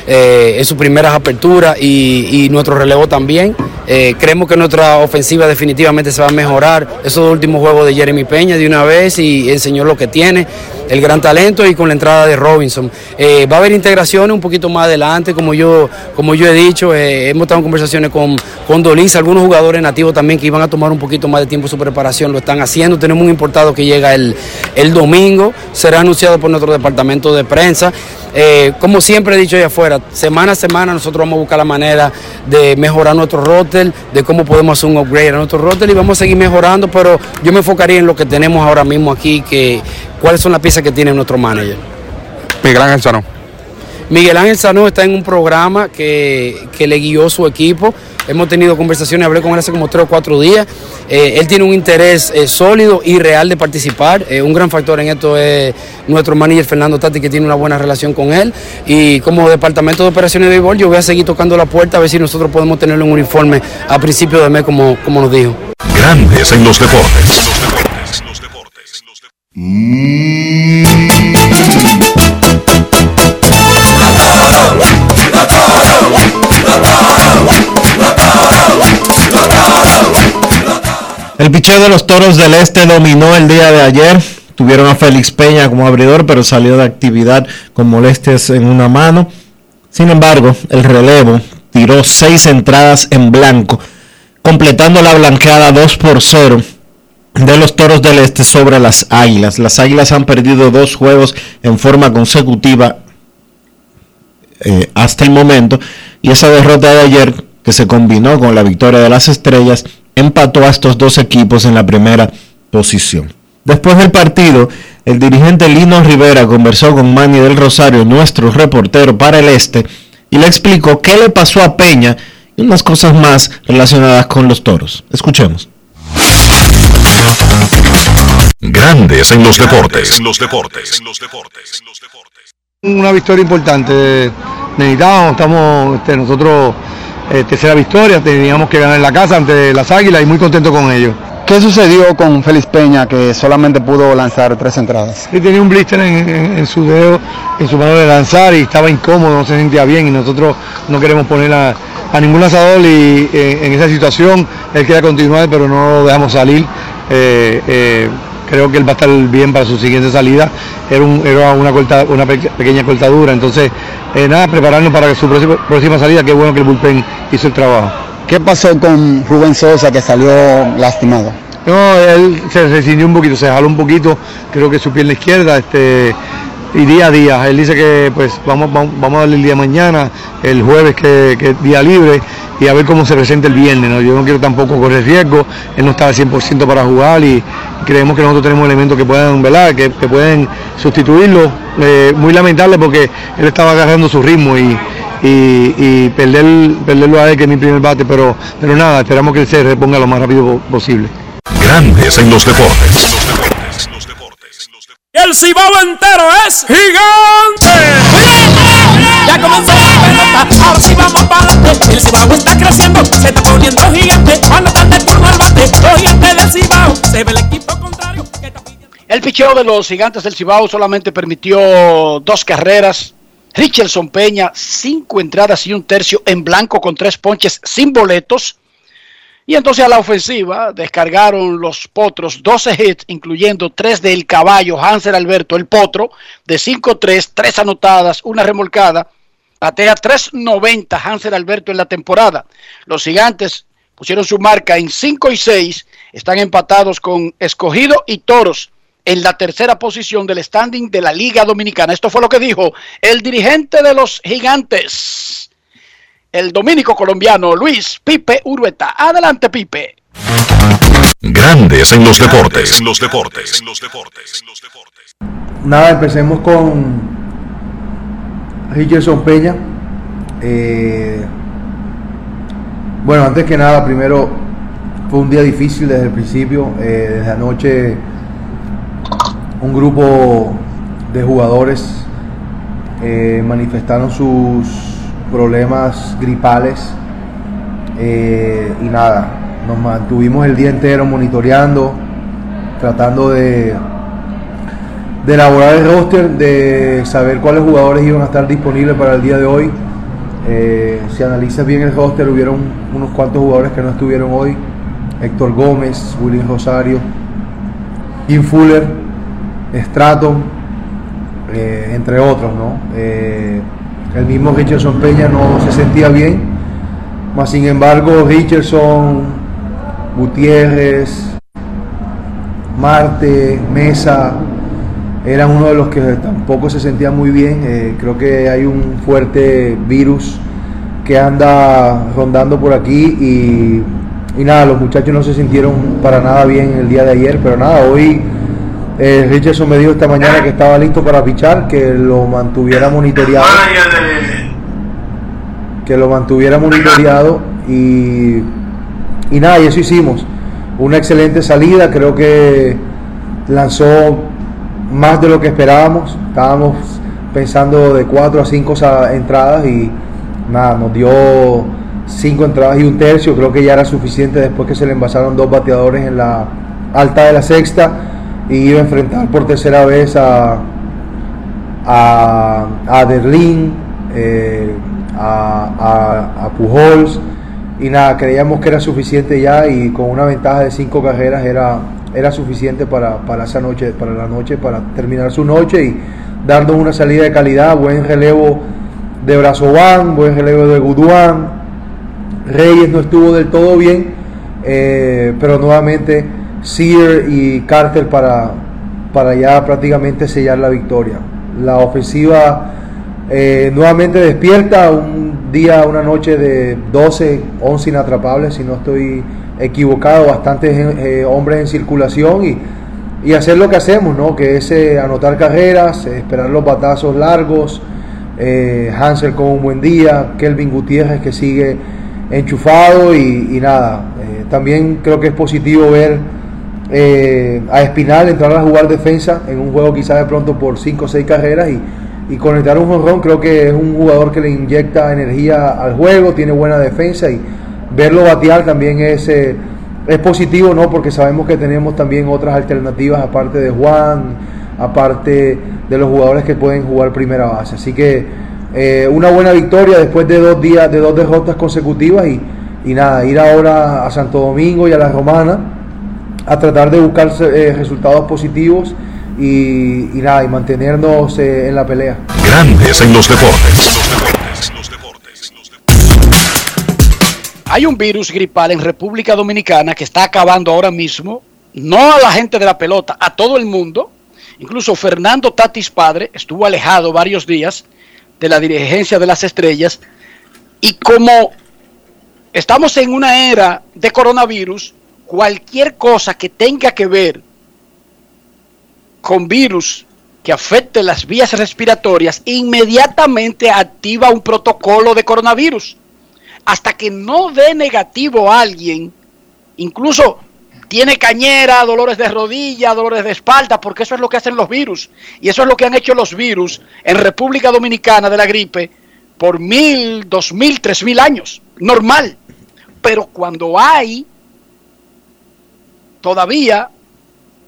eh, en sus primeras aperturas y, y nuestro relevo también. Eh, creemos que nuestra ofensiva definitivamente se va a mejorar. Esos últimos juegos de Jeremy Peña de una vez y enseñó lo que tiene, el gran talento y con la entrada de Robinson. Eh, va a haber integraciones un poquito más adelante, como yo, como yo he dicho. eh, hemos estado en conversaciones con, con algunos jugadores nativos también que iban a tomar un poquito más de tiempo su preparación, lo están haciendo. Tenemos un importado que llega el, el domingo, será anunciado por nuestro departamento de prensa. Eh, como siempre he dicho allá afuera, semana a semana nosotros vamos a buscar la manera de mejorar nuestro roster, de cómo podemos hacer un upgrade a nuestro roster y vamos a seguir mejorando, pero yo me enfocaría en lo que tenemos ahora mismo aquí, que cuáles son las piezas que tiene nuestro manager. Miguel Ángel Sanó. Miguel Ángel Sanó está en un programa que, que le guió su equipo. Hemos tenido conversaciones, hablé con él hace como tres o cuatro días. Eh, él tiene un interés eh, sólido y real de participar. Eh, un gran factor en esto es nuestro manager Fernando Tati, que tiene una buena relación con él. Y como departamento de operaciones de béisbol, yo voy a seguir tocando la puerta a ver si nosotros podemos tenerlo en un uniforme a principio de mes, como, como nos dijo. Grandes en los deportes. El picheo de los Toros del Este dominó el día de ayer. Tuvieron a Félix Peña como abridor, pero salió de actividad con molestias en una mano. Sin embargo, el relevo tiró seis entradas en blanco, completando la blanqueada 2 por 0 de los Toros del Este sobre las Águilas. Las Águilas han perdido dos juegos en forma consecutiva eh, hasta el momento y esa derrota de ayer que se combinó con la victoria de las Estrellas empató a estos dos equipos en la primera posición. Después del partido, el dirigente Lino Rivera conversó con Manny del Rosario, nuestro reportero para el Este, y le explicó qué le pasó a Peña y unas cosas más relacionadas con los toros. Escuchemos. Grandes en los deportes. En los deportes. Una victoria importante. Necesitábamos, estamos este, nosotros, eh, tercera victoria, teníamos que ganar en la casa ante las Águilas y muy contento con ellos. ¿Qué sucedió con Félix Peña que solamente pudo lanzar tres entradas? Sí, tenía un blister en, en- en su dedo, en su mano de lanzar y estaba incómodo, no se sentía bien y nosotros no queremos poner a, a ningún lanzador y, eh, en esa situación. Él quería continuar pero no lo dejamos salir. Eh, eh, creo que él va a estar bien para su siguiente salida. Era, un- era una, corta- una pe- pequeña cortadura, entonces eh, nada, prepararnos para su próxima, próxima salida. Qué bueno que el bullpen hizo el trabajo. ¿Qué pasó con Rubén Sosa que salió lastimado? No, él se rescindió un poquito, se jaló un poquito, creo que su pierna izquierda, este, y día a día. Él dice que pues vamos, vamos, vamos a darle el día mañana, el jueves que, es día libre, y a ver cómo se presenta el viernes. ¿no? Yo no quiero tampoco correr riesgo, él no está al 100% para jugar y creemos que nosotros tenemos elementos que puedan, ¿verdad? Que, que pueden sustituirlo. Eh, muy lamentable porque él estaba agarrando su ritmo y, y, perder, perderlo a él que es mi primer bate, pero, pero nada, esperamos que él se reponga lo más rápido po- posible. Grandes en los deportes. Y el cibao entero es gigante. Ya comenzó la pelota, ahora sí vamos para adelante. El cibao está creciendo, se está poniendo gigante. Cuando están de turno al bate, los gigantes del cibao, se ve el equipo contrario. El picheo de los gigantes del Cibao solamente permitió dos carreras. Richardson Peña, cinco entradas y un tercio en blanco con tres ponches sin boletos. Y entonces a la ofensiva descargaron los potros 12 hits, incluyendo tres del caballo Hansel Alberto, el potro, de 5-3, tres anotadas, una remolcada. Batea 3.90 Hansel Alberto en la temporada. Los gigantes pusieron su marca en 5 y 6, están empatados con Escogido y Toros en la tercera posición del standing de la Liga Dominicana. Esto fue lo que dijo el dirigente de los gigantes, el dominico colombiano Luis Pipe Urueta. Adelante, Pipe. Grandes en los deportes. En los deportes. Nada, empecemos con Richardson Peña. Eh, bueno, antes que nada, primero fue un día difícil desde el principio. Eh, desde anoche un grupo de jugadores eh, manifestaron sus problemas gripales eh, y nada, nos mantuvimos el día entero monitoreando, tratando de de elaborar el roster, de saber cuáles jugadores iban a estar disponibles para el día de hoy. Eh, si analizas bien el roster, hubieron unos cuantos jugadores que no estuvieron hoy. Héctor Gómez, William Rosario, Jim Fuller, Stratton, eh, entre otros, ¿no? Eh, el mismo Richardson Peña no se sentía bien, más sin embargo Richardson, Gutiérrez, Marte, Mesa, eran uno de los que tampoco se sentía muy bien. Eh, creo que hay un fuerte virus que anda rondando por aquí y nada, los muchachos no se sintieron para nada bien el día de ayer, pero nada, hoy eh, Richardson me dijo esta mañana que estaba listo para pichar, que lo mantuviera monitoreado. Que lo mantuviera monitoreado y, y nada, y eso hicimos. Una excelente salida, creo que lanzó más de lo que esperábamos. Estábamos pensando de 4 a 5 entradas y nada, nos dio 5 entradas y un tercio. Creo que ya era suficiente después que se le envasaron dos bateadores en la alta de la sexta y iba a enfrentar por tercera vez a, eh, a, a, a Pujols y nada, creíamos que era suficiente ya y con una ventaja de 5 carreras era era suficiente para, para esa noche, para la noche, para terminar su noche y darnos una salida de calidad, buen relevo de Brazovan, buen relevo de Guduán. Reyes no estuvo del todo bien, eh, pero nuevamente Sear y Carter para, para ya prácticamente sellar la victoria. La ofensiva eh, nuevamente despierta, un día, una noche de 12, 11 inatrapables, si no estoy equivocado, bastantes eh, hombres en circulación y, y, hacer lo que hacemos, ¿no? que es eh, anotar carreras, esperar los batazos largos, Hansel con un buen día, Kelvin Gutiérrez que sigue enchufado y, y nada. también creo que es positivo ver eh, a Espinal entrar a jugar defensa en un juego quizás de pronto por 5 o 6 carreras y, y conectar un jonrón. Creo que es un jugador que le inyecta energía al juego, tiene buena defensa y verlo batear también es, eh, es positivo, ¿no? Porque sabemos que tenemos también otras alternativas aparte de Juan, aparte de los jugadores que pueden jugar primera base. Así que eh, una buena victoria después de dos días, de dos derrotas consecutivas y, y nada, ir ahora a Santo Domingo y a la Romana a tratar de buscar eh, resultados positivos y, y nada, y mantenernos eh, en la pelea. Grandes en los deportes. Hay un virus gripal en República Dominicana que está acabando ahora mismo, no a la gente de la pelota, a todo el mundo. Incluso Fernando Tatis padre estuvo alejado varios días de la dirigencia de las estrellas y como estamos en una era de coronavirus, cualquier cosa que tenga que ver con virus que afecte las vías respiratorias, inmediatamente activa un protocolo de coronavirus. Hasta que no dé negativo a alguien, incluso tiene cañera, dolores de rodilla, dolores de espalda, porque eso es lo que hacen los virus. Y eso es lo que han hecho los virus en República Dominicana de la gripe por mil, dos mil, tres mil años. Normal. Pero cuando hay todavía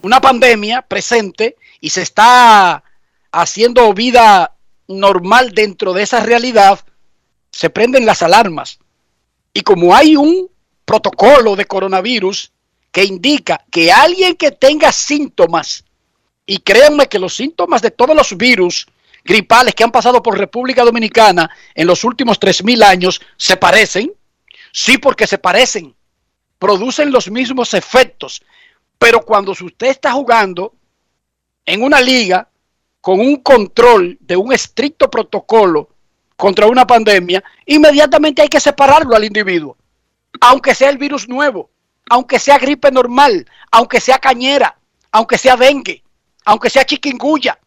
una pandemia presente y se está haciendo vida normal dentro de esa realidad, se prenden las alarmas. Y como hay un protocolo de coronavirus que indica que alguien que tenga síntomas, y créanme que los síntomas de todos los virus gripales que han pasado por República Dominicana en los últimos 3.000 años se parecen, sí porque se parecen, producen los mismos efectos, pero cuando usted está jugando en una liga con un control de un estricto protocolo contra una pandemia, inmediatamente hay que separarlo al individuo, aunque sea el virus nuevo, aunque sea gripe normal, aunque sea cañera, aunque sea dengue, aunque sea chiquinguya.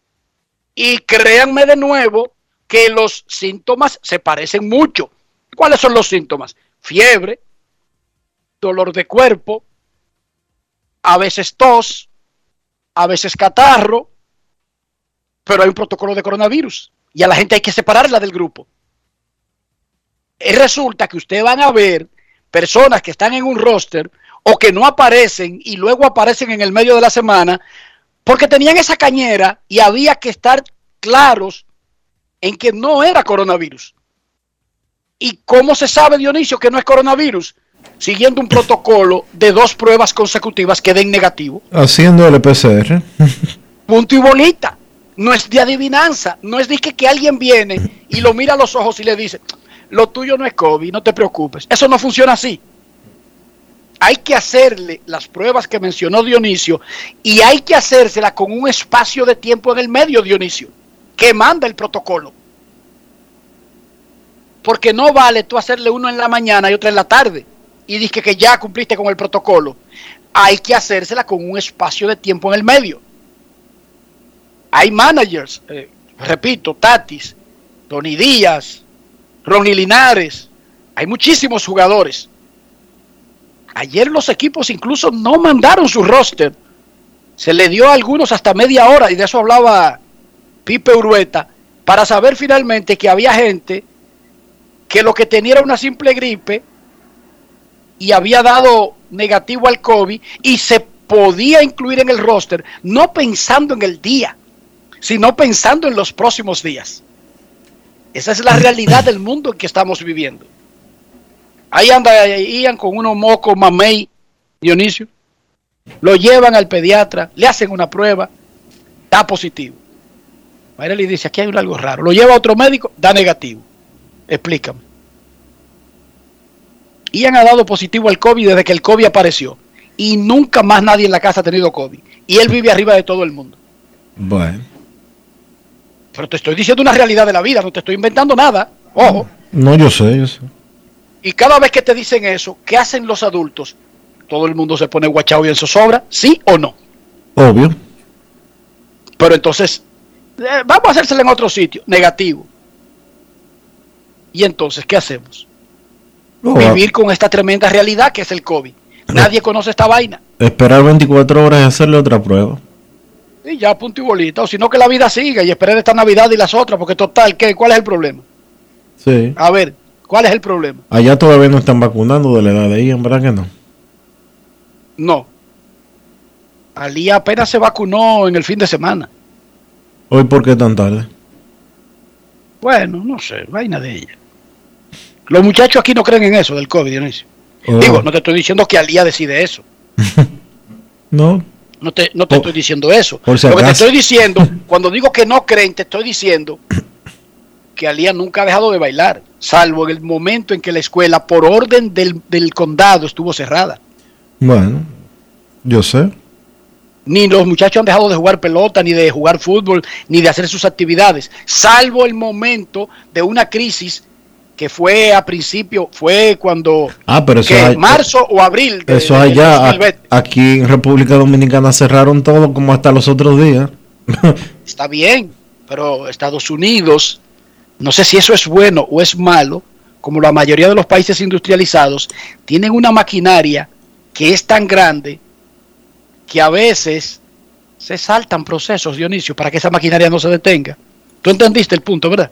Y créanme de nuevo que los síntomas se parecen mucho. ¿Cuáles son los síntomas? Fiebre, dolor de cuerpo, a veces tos, a veces catarro, pero hay un protocolo de coronavirus y a la gente hay que separarla del grupo. Y resulta que ustedes van a ver personas que están en un roster o que no aparecen y luego aparecen en el medio de la semana porque tenían esa cañera y había que estar claros en que no era coronavirus. ¿Y cómo se sabe, Dionisio, que no es coronavirus? Siguiendo un protocolo de dos pruebas consecutivas que den negativo. Haciendo el PCR. Punto y bolita. No es de adivinanza. No es de que, que alguien viene y lo mira a los ojos y le dice, lo tuyo no es COVID, no te preocupes. Eso no funciona así. Hay que hacerle las pruebas que mencionó Dionisio y hay que hacérsela con un espacio de tiempo en el medio, Dionisio, que manda el protocolo. Porque no vale tú hacerle uno en la mañana y otro en la tarde y dices que ya cumpliste con el protocolo. Hay que hacérsela con un espacio de tiempo en el medio. Hay managers, eh, repito, Tatis, Tony Díaz, Ronnie Linares, hay muchísimos jugadores. Ayer los equipos incluso no mandaron su roster. Se le dio a algunos hasta media hora, y de eso hablaba Pipe Urueta, para saber finalmente que había gente que lo que tenía era una simple gripe y había dado negativo al COVID y se podía incluir en el roster, no pensando en el día, sino pensando en los próximos días. Esa es la <laughs> realidad del mundo en que estamos viviendo. Ahí anda Ian con unos mocos mamey, Dionisio. Lo llevan al pediatra, le hacen una prueba, da positivo. Mayreli dice, aquí hay algo raro. Lo lleva a otro médico, da negativo. Explícame. Ian ha dado positivo al COVID desde que el COVID apareció. Y nunca más nadie en la casa ha tenido COVID. Y él vive arriba de todo el mundo. Bueno. Pero te estoy diciendo una realidad de la vida, no te estoy inventando nada. Ojo. No, yo sé, yo sé. Y cada vez que te dicen eso, ¿qué hacen los adultos? Todo el mundo se pone guachado y en zozobra, ¿sí o no? Obvio. Pero entonces, eh, vamos a hacérsela en otro sitio, negativo. Y entonces, ¿qué hacemos? Vivir con esta tremenda realidad que es el COVID. Nadie conoce esta vaina. Esperar 24 horas y hacerle otra prueba. Y ya, punto y bolita. O sino que la vida siga y esperar esta Navidad y las otras, porque total, ¿qué? ¿cuál es el problema? Sí. A ver, ¿cuál es el problema? Allá todavía no están vacunando de la edad de Ian, ¿verdad que no? No. Ali apenas se vacunó en el fin de semana. ¿Hoy por qué tan tarde? Bueno, no sé, vaina de ella. Los muchachos aquí no creen en eso del COVID, Dionisio. Oh. Digo, no te estoy diciendo que Alía decide eso. <laughs> No. No te, no te estoy diciendo eso. por si Lo que te estoy diciendo, <laughs> cuando digo que no creen, te estoy diciendo que Alía nunca ha dejado de bailar, salvo en el momento en que la escuela, por orden del, del condado, estuvo cerrada. Bueno, yo sé. Ni los muchachos han dejado de jugar pelota, ni de jugar fútbol, ni de hacer sus actividades, salvo el momento de una crisis que fue a principio, fue cuando Ah, pero eso que es allá- marzo o abril de- Eso allá, 2020. a- aquí en República Dominicana cerraron todo como hasta los otros días. <laughs> Está bien, pero Estados Unidos, no sé si eso es bueno o es malo, como la mayoría de los países industrializados, tienen una maquinaria que es tan grande que a veces se saltan procesos, Dionisio, para que esa maquinaria no se detenga. ¿Tú entendiste el punto, verdad?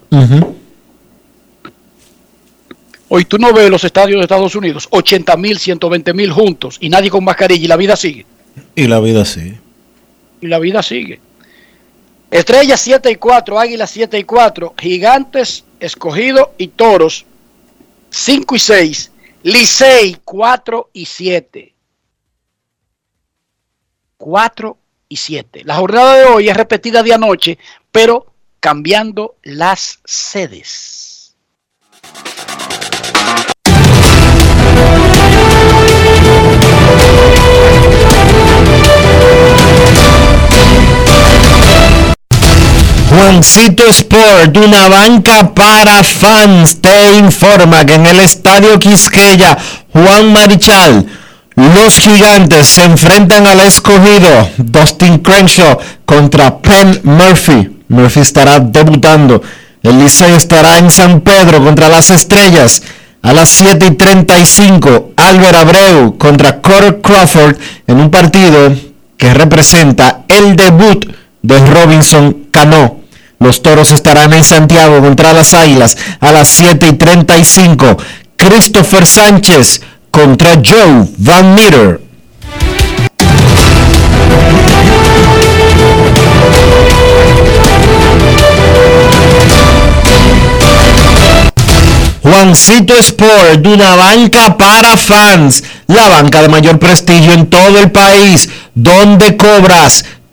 Hoy tú no ves los estadios de Estados Unidos, 80 mil, 120 mil juntos y nadie con mascarilla y la vida sigue. Y la vida sí. y la vida sigue. Estrellas 7 y 4, Águilas 7 y 4, Gigantes, Escogido y Toros 5 y 6, Licey 4 y 7. 4 y 7. La jornada de hoy es repetida de anoche, pero cambiando las sedes. Juancito Sport, una banca para fans, te informa que en el Estadio Quisqueya, Juan Marichal, los gigantes se enfrentan al escogido Dustin Crenshaw contra Penn Murphy. Murphy estará debutando. El Licey estará en San Pedro contra las estrellas. A las 7 y 35, Albert Abreu contra Carter Crawford en un partido que representa el debut de Robinson Cano. Los toros estarán en Santiago contra las águilas a las 7 y 35. Christopher Sánchez contra Joe Van Meter. Juancito Sport, una banca para fans, la banca de mayor prestigio en todo el país, donde cobras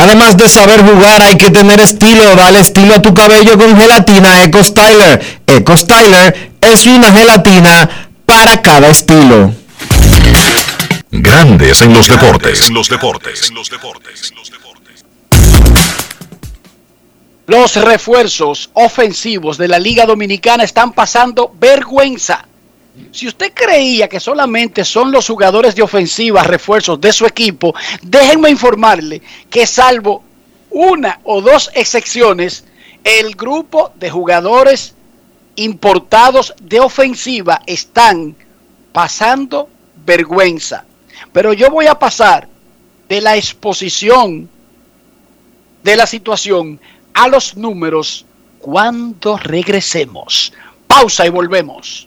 Además de saber jugar, hay que tener estilo. Dale estilo a tu cabello con gelatina Eco Styler. Eco Styler es una gelatina para cada estilo. Grandes en los deportes. los deportes. Los refuerzos ofensivos de la Liga Dominicana están pasando vergüenza. Si usted creía que solamente son los jugadores de ofensiva refuerzos de su equipo, déjenme informarle que salvo una o dos excepciones, el grupo de jugadores importados de ofensiva están pasando vergüenza. Pero yo voy a pasar de la exposición de la situación a los números cuando regresemos. Pausa y volvemos.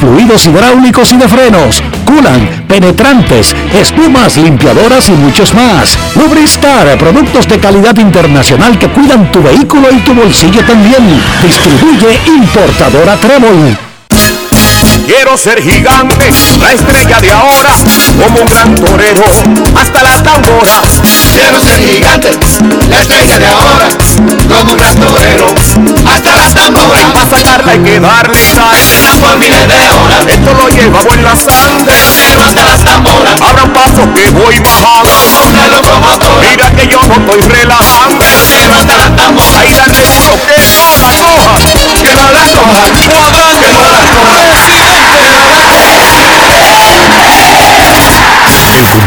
fluidos hidráulicos y de frenos, culan, penetrantes, espumas, limpiadoras y muchos más. Lubristar, productos de calidad internacional que cuidan tu vehículo y tu bolsillo también. Distribuye importadora Trébol. Quiero ser gigante, la estrella de ahora, como un gran torero, hasta las tamboras. Quiero ser gigante, la estrella de ahora, como un gran torero, hasta las tamboras. Para sacarla hay que darle sal, por miles de horas. Esto lo llevamos en la sangre, pero hasta las tamboras. Abra un paso que voy bajando, una locomotora. Mira que yo no estoy relajando,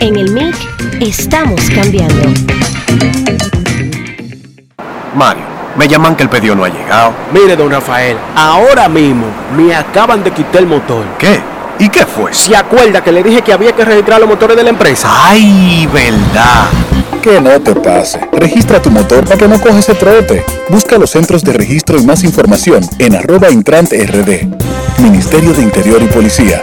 En el MIC estamos cambiando. Mario, me llaman que el pedido no ha llegado. Mire, don Rafael, ahora mismo me acaban de quitar el motor. ¿Qué? ¿Y qué fue? ¿Se acuerda que le dije que había que registrar los motores de la empresa? ¡Ay, verdad! Que no te pase. Registra tu motor para que no coges ese trote. Busca los centros de registro y más información en arroba intrant rd. Ministerio de Interior y Policía.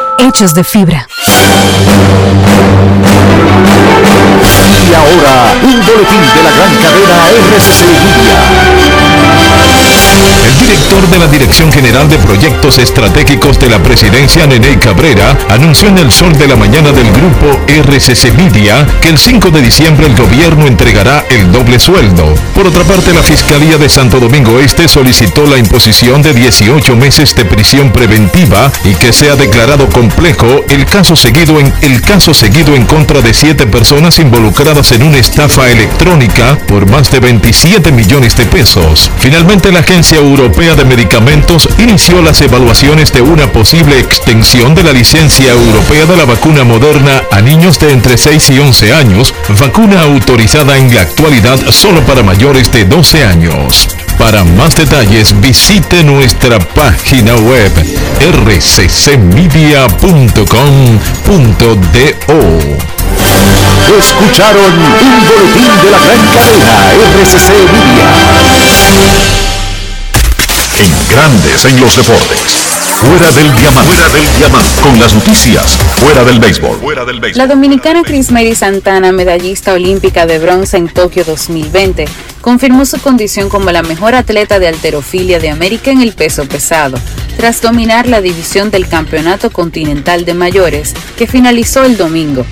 hechos de fibra. Y ahora, un boletín de la gran cadena RCC El director de la Dirección General de Proyectos Estratégicos de la Presidencia, Nene Cabrera, anunció en el sol de la mañana del grupo RCC Media que el 5 de diciembre el gobierno entregará el doble sueldo. Por otra parte, la Fiscalía de Santo Domingo Este solicitó la imposición de 18 meses de prisión preventiva y que sea declarado complejo el caso seguido en el caso seguido en contra de siete personas involucradas en una estafa electrónica por más de 27 millones de pesos. Finalmente, la Agencia Europea de Medicamentos inició las evaluaciones de una posible extensión de la licencia europea de la vacuna moderna a niños de entre 6 y 11 años, vacuna autorizada en la actualidad solo para mayores de 12 años. Para más detalles visite nuestra página web rccmedia.com.do. Escucharon un boletín de la gran cadena RCC Media. En Grandes en los Deportes. Fuera del diamante. Fuera del diamante. Con las noticias. Fuera del béisbol. Fuera del béisbol. La dominicana Chris Mary Santana, medallista olímpica de bronce en Tokio 2020, confirmó su condición como la mejor atleta de alterofilia de América en el peso pesado, tras dominar la división del Campeonato Continental de Mayores, que finalizó el domingo.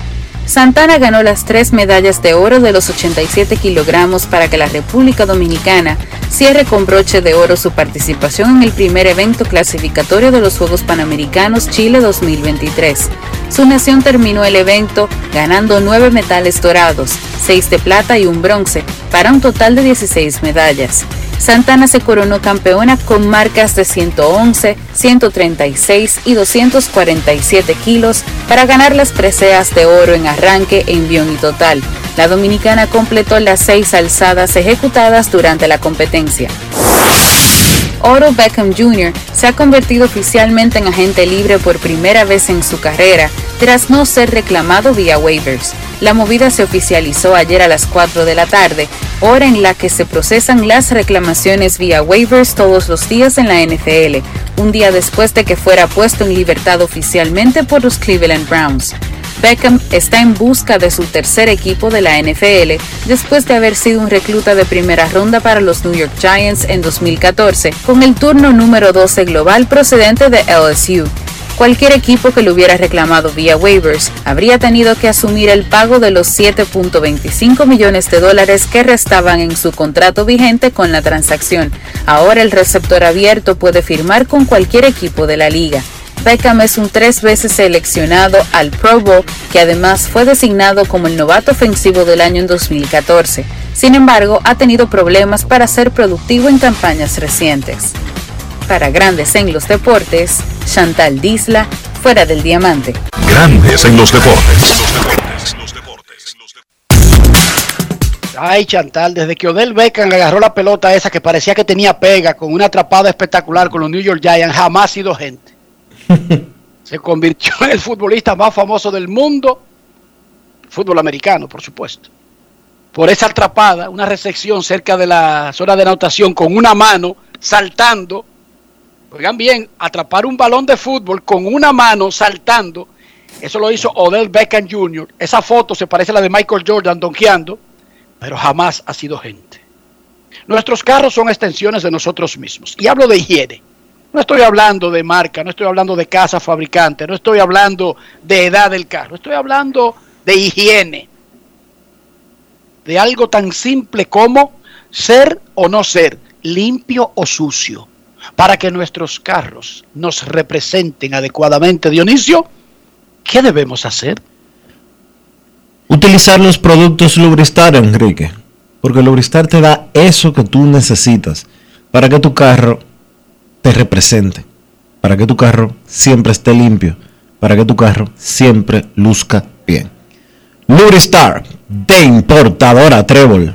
Santana ganó las tres medallas de oro de los 87 kilogramos para que la República Dominicana cierre con broche de oro su participación en el primer evento clasificatorio de los Juegos Panamericanos Chile 2023. Su nación terminó el evento ganando nueve metales dorados, seis de plata y un bronce, para un total de 16 medallas. Santana se coronó campeona con marcas de 111, 136 y 247 kilos para ganar las preseas de oro en arranque, envión y total. La dominicana completó las seis alzadas ejecutadas durante la competencia. Oro Beckham Jr. se ha convertido oficialmente en agente libre por primera vez en su carrera, tras no ser reclamado vía waivers. La movida se oficializó ayer a las 4 de la tarde, hora en la que se procesan las reclamaciones vía waivers todos los días en la NFL, un día después de que fuera puesto en libertad oficialmente por los Cleveland Browns. Beckham está en busca de su tercer equipo de la NFL después de haber sido un recluta de primera ronda para los New York Giants en 2014, con el turno número 12 global procedente de LSU. Cualquier equipo que lo hubiera reclamado vía waivers habría tenido que asumir el pago de los 7.25 millones de dólares que restaban en su contrato vigente con la transacción. Ahora el receptor abierto puede firmar con cualquier equipo de la liga. Beckham es un tres veces seleccionado al Pro Bowl, que además fue designado como el novato ofensivo del año en 2014. Sin embargo, ha tenido problemas para ser productivo en campañas recientes. Para Grandes en los Deportes, Chantal Disla, fuera del diamante. Grandes en los deportes. Ay, Chantal, desde que Odell Beckham agarró la pelota esa que parecía que tenía pega con una atrapada espectacular con los New York Giants, jamás ha sido gente. <laughs> Se convirtió en el futbolista más famoso del mundo, fútbol americano, por supuesto. Por esa atrapada, una recepción cerca de la zona de anotación con una mano saltando. Oigan bien, atrapar un balón de fútbol con una mano saltando. Eso lo hizo Odell Beckham Jr. Esa foto se parece a la de Michael Jordan donkeando, pero jamás ha sido gente. Nuestros carros son extensiones de nosotros mismos. Y hablo de higiene. No estoy hablando de marca, no estoy hablando de casa fabricante, no estoy hablando de edad del carro, estoy hablando de higiene. De algo tan simple como ser o no ser, limpio o sucio, para que nuestros carros nos representen adecuadamente. Dionisio, ¿qué debemos hacer? Utilizar los productos Lubristar, Enrique, porque Lubristar te da eso que tú necesitas para que tu carro te represente, para que tu carro siempre esté limpio, para que tu carro siempre luzca bien. Lubristar, de importadora Trébol.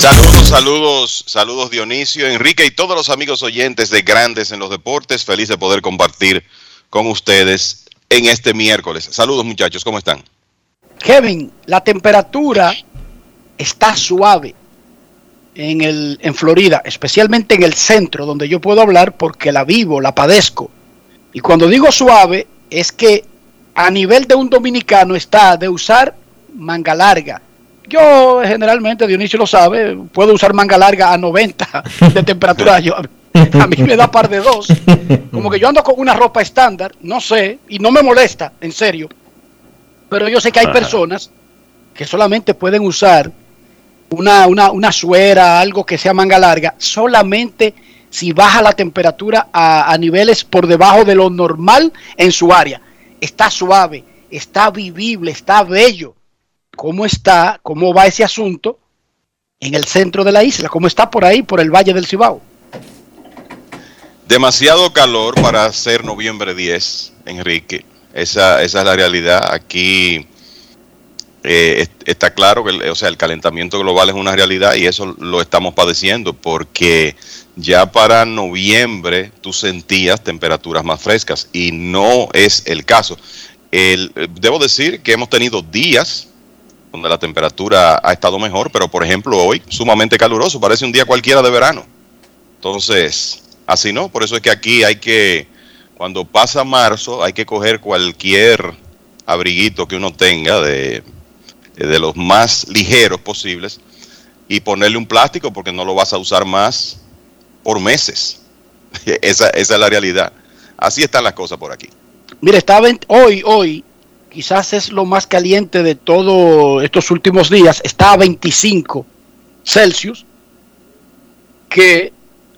Saludos, saludos, saludos Dionisio, Enrique y todos los amigos oyentes de Grandes en los Deportes. Feliz de poder compartir con ustedes en este miércoles. Saludos muchachos, ¿cómo están? Kevin, la temperatura está suave en, el, en Florida, especialmente en el centro, donde yo puedo hablar porque la vivo, la padezco. Y cuando digo suave, es que a nivel de un dominicano está de usar manga larga. Yo generalmente, Dionisio lo sabe, puedo usar manga larga a 90 de temperatura. Yo, a mí me da par de dos. Como que yo ando con una ropa estándar, no sé, y no me molesta, en serio. Pero yo sé que hay personas que solamente pueden usar una, una, una suera, algo que sea manga larga, solamente si baja la temperatura a, a, niveles por debajo de lo normal en su área. Está suave, está vivible, está bello. ¿Cómo está? ¿Cómo va ese asunto en el centro de la isla? ¿Cómo está por ahí, por el Valle del Cibao? Demasiado calor para ser noviembre 10, Enrique. Esa, es la realidad. Aquí eh, está claro que o sea, el calentamiento global es una realidad y eso lo estamos padeciendo porque ya para noviembre tú sentías temperaturas más frescas y no es el caso. El, debo decir que hemos tenido días donde la temperatura ha estado mejor, pero por ejemplo hoy sumamente caluroso, parece un día cualquiera de verano. Entonces, así no, por eso es que aquí hay que, cuando pasa marzo, hay que coger cualquier abriguito que uno tenga de, de los más ligeros posibles y ponerle un plástico porque no lo vas a usar más por meses. <laughs> esa, esa es la realidad. Así están las cosas por aquí. Mire, en- hoy, hoy, quizás es lo más caliente de todos estos últimos días, está a 25 Celsius, que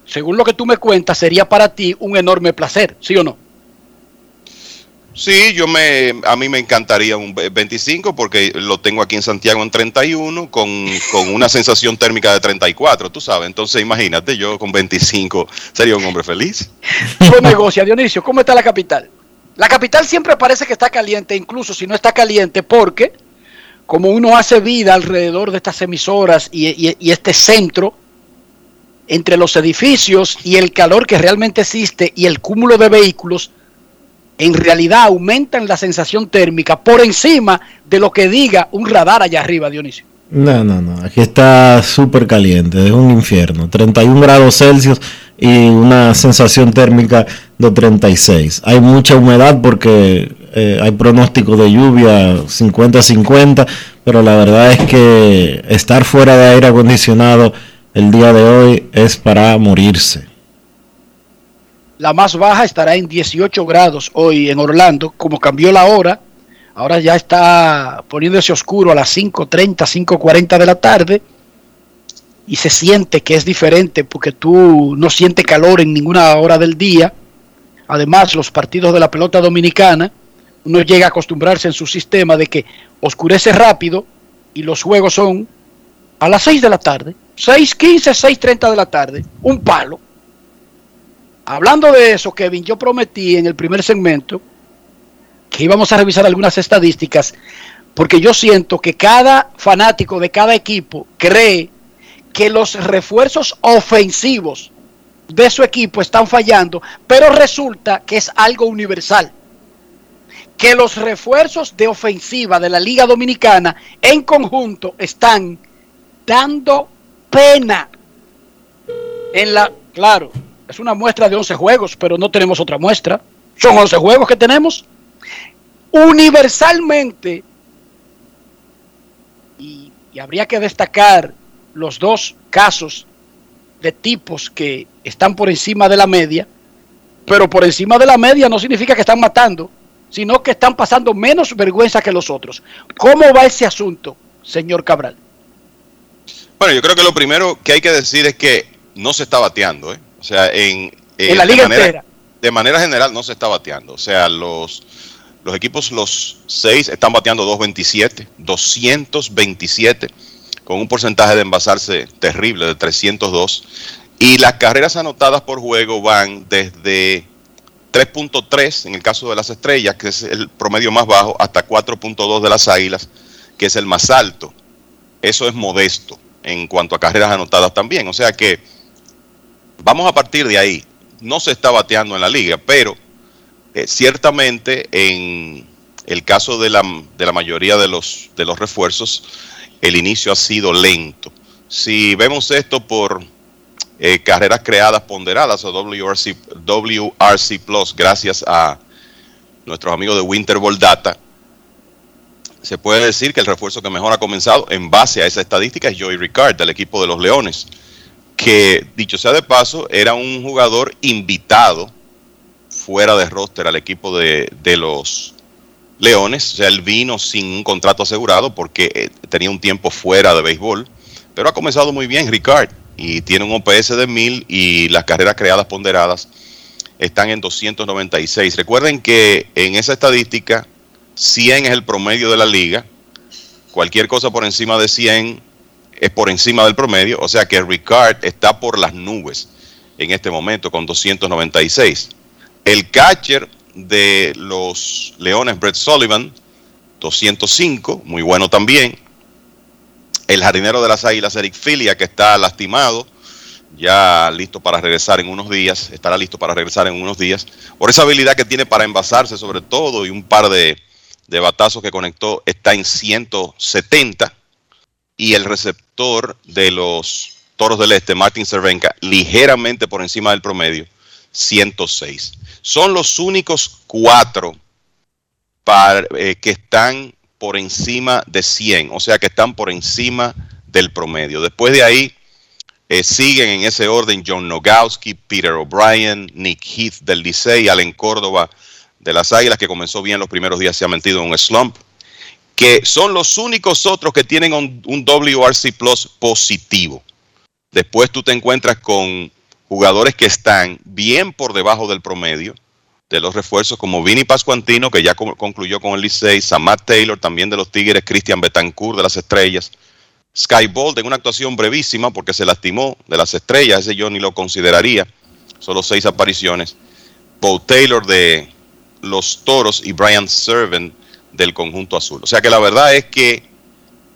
según lo que tú me cuentas sería para ti un enorme placer, ¿sí o no? Sí, yo me, a mí me encantaría un 25 porque lo tengo aquí en Santiago en 31 con, con una <laughs> sensación térmica de 34, tú sabes. Entonces imagínate, yo con 25 sería un hombre feliz. ¿Cómo <laughs> negocia, Dionisio? ¿Cómo está la capital? La capital siempre parece que está caliente, incluso si no está caliente, porque como uno hace vida alrededor de estas emisoras y, este centro, entre los edificios y el calor que realmente existe y el cúmulo de vehículos, en realidad aumentan la sensación térmica por encima de lo que diga un radar allá arriba, Dionisio. No, no, no. Aquí está súper caliente. Es un infierno. 31 grados Celsius y una sensación térmica de 36. Hay mucha humedad porque eh, hay pronóstico de lluvia 50-50, pero la verdad es que estar fuera de aire acondicionado el día de hoy es para morirse. La más baja estará en 18 grados hoy en Orlando, como cambió la hora. Ahora ya está poniéndose oscuro a las 5.30, 5.40 de la tarde. Y se siente que es diferente porque tú no sientes calor en ninguna hora del día. Además, los partidos de la pelota dominicana, uno llega a acostumbrarse en su sistema de que oscurece rápido y los juegos son a las 6 de la tarde. 6.15, 6.30 de la tarde. Un palo. Hablando de eso, Kevin, yo prometí en el primer segmento que íbamos a revisar algunas estadísticas, porque yo siento que cada fanático de cada equipo cree que los refuerzos ofensivos de su equipo están fallando, pero resulta que es algo universal. Que los refuerzos de ofensiva de la Liga Dominicana en conjunto están dando pena. En la, claro, es una muestra de 11 juegos, pero no tenemos otra muestra. Son 11 juegos que tenemos. Universalmente, y, y habría que destacar los dos casos de tipos que están por encima de la media, pero por encima de la media no significa que están matando, sino que están pasando menos vergüenza que los otros. ¿Cómo va ese asunto, señor Cabral? Bueno, yo creo que lo primero que hay que decir es que no se está bateando, ¿eh? O sea, en, eh, En la de liga manera- entera. De manera general no se está bateando. O sea, los, los equipos, los seis, están bateando 227, 227, con un porcentaje de envasarse terrible de 302. Y las carreras anotadas por juego van desde 3.3 en el caso de las estrellas, que es el promedio más bajo, hasta 4.2 de las águilas, que es el más alto. Eso es modesto en cuanto a carreras anotadas también. O sea que vamos a partir de ahí. No se está bateando en la liga, pero eh, ciertamente en el caso de la, de la mayoría de los, de los refuerzos, el inicio ha sido lento. Si vemos esto por eh, carreras creadas ponderadas o WRC, WRC Plus, gracias a nuestros amigos de Winterball Data, se puede decir que el refuerzo que mejor ha comenzado en base a esa estadística es Joey Ricard del equipo de los Leones, que dicho sea de paso, era un jugador invitado fuera de roster al equipo de, de los Leones, o sea, él vino sin un contrato asegurado porque eh, tenía un tiempo fuera de béisbol, pero ha comenzado muy bien Ricard y tiene un OPS de 1000 y las carreras creadas ponderadas están en 296. Recuerden que en esa estadística 100 es el promedio de la liga. Cualquier cosa por encima de 100 es por encima del promedio. O sea que Ricard está por las nubes en este momento con 296. El catcher de los Leones, Brett Sullivan, 205, muy bueno también. El jardinero de las Águilas, Eric Filia, que está lastimado, ya listo para regresar en unos días, estará listo para regresar en unos días, por esa habilidad que tiene para envasarse sobre todo y un par de de batazos que conectó está en 170 y el receptor de los Toros del Este, Martin Cervenka, ligeramente por encima del promedio, 106. Son los únicos cuatro eh, que están por encima de 100, o sea que están por encima del promedio. Después de ahí eh, siguen en ese orden John Nogowski, Peter O'Brien, Nick Heath del Licey, Allen Córdoba de las Águilas, que comenzó bien los primeros días, se ha metido en un slump, que son los únicos otros que tienen un, un WRC Plus positivo. Después tú te encuentras con jugadores que están bien por debajo del promedio de los refuerzos, como Vini Pascuantino, que ya co- concluyó con el Licey, Samat Taylor, también de los Tigres, Christian Betancourt de las Estrellas, Sky Bolt en una actuación brevísima porque se lastimó de las Estrellas, ese yo ni lo consideraría, solo seis apariciones. Bo Taylor de los Toros y Brian Servant del conjunto azul. O sea que la verdad es que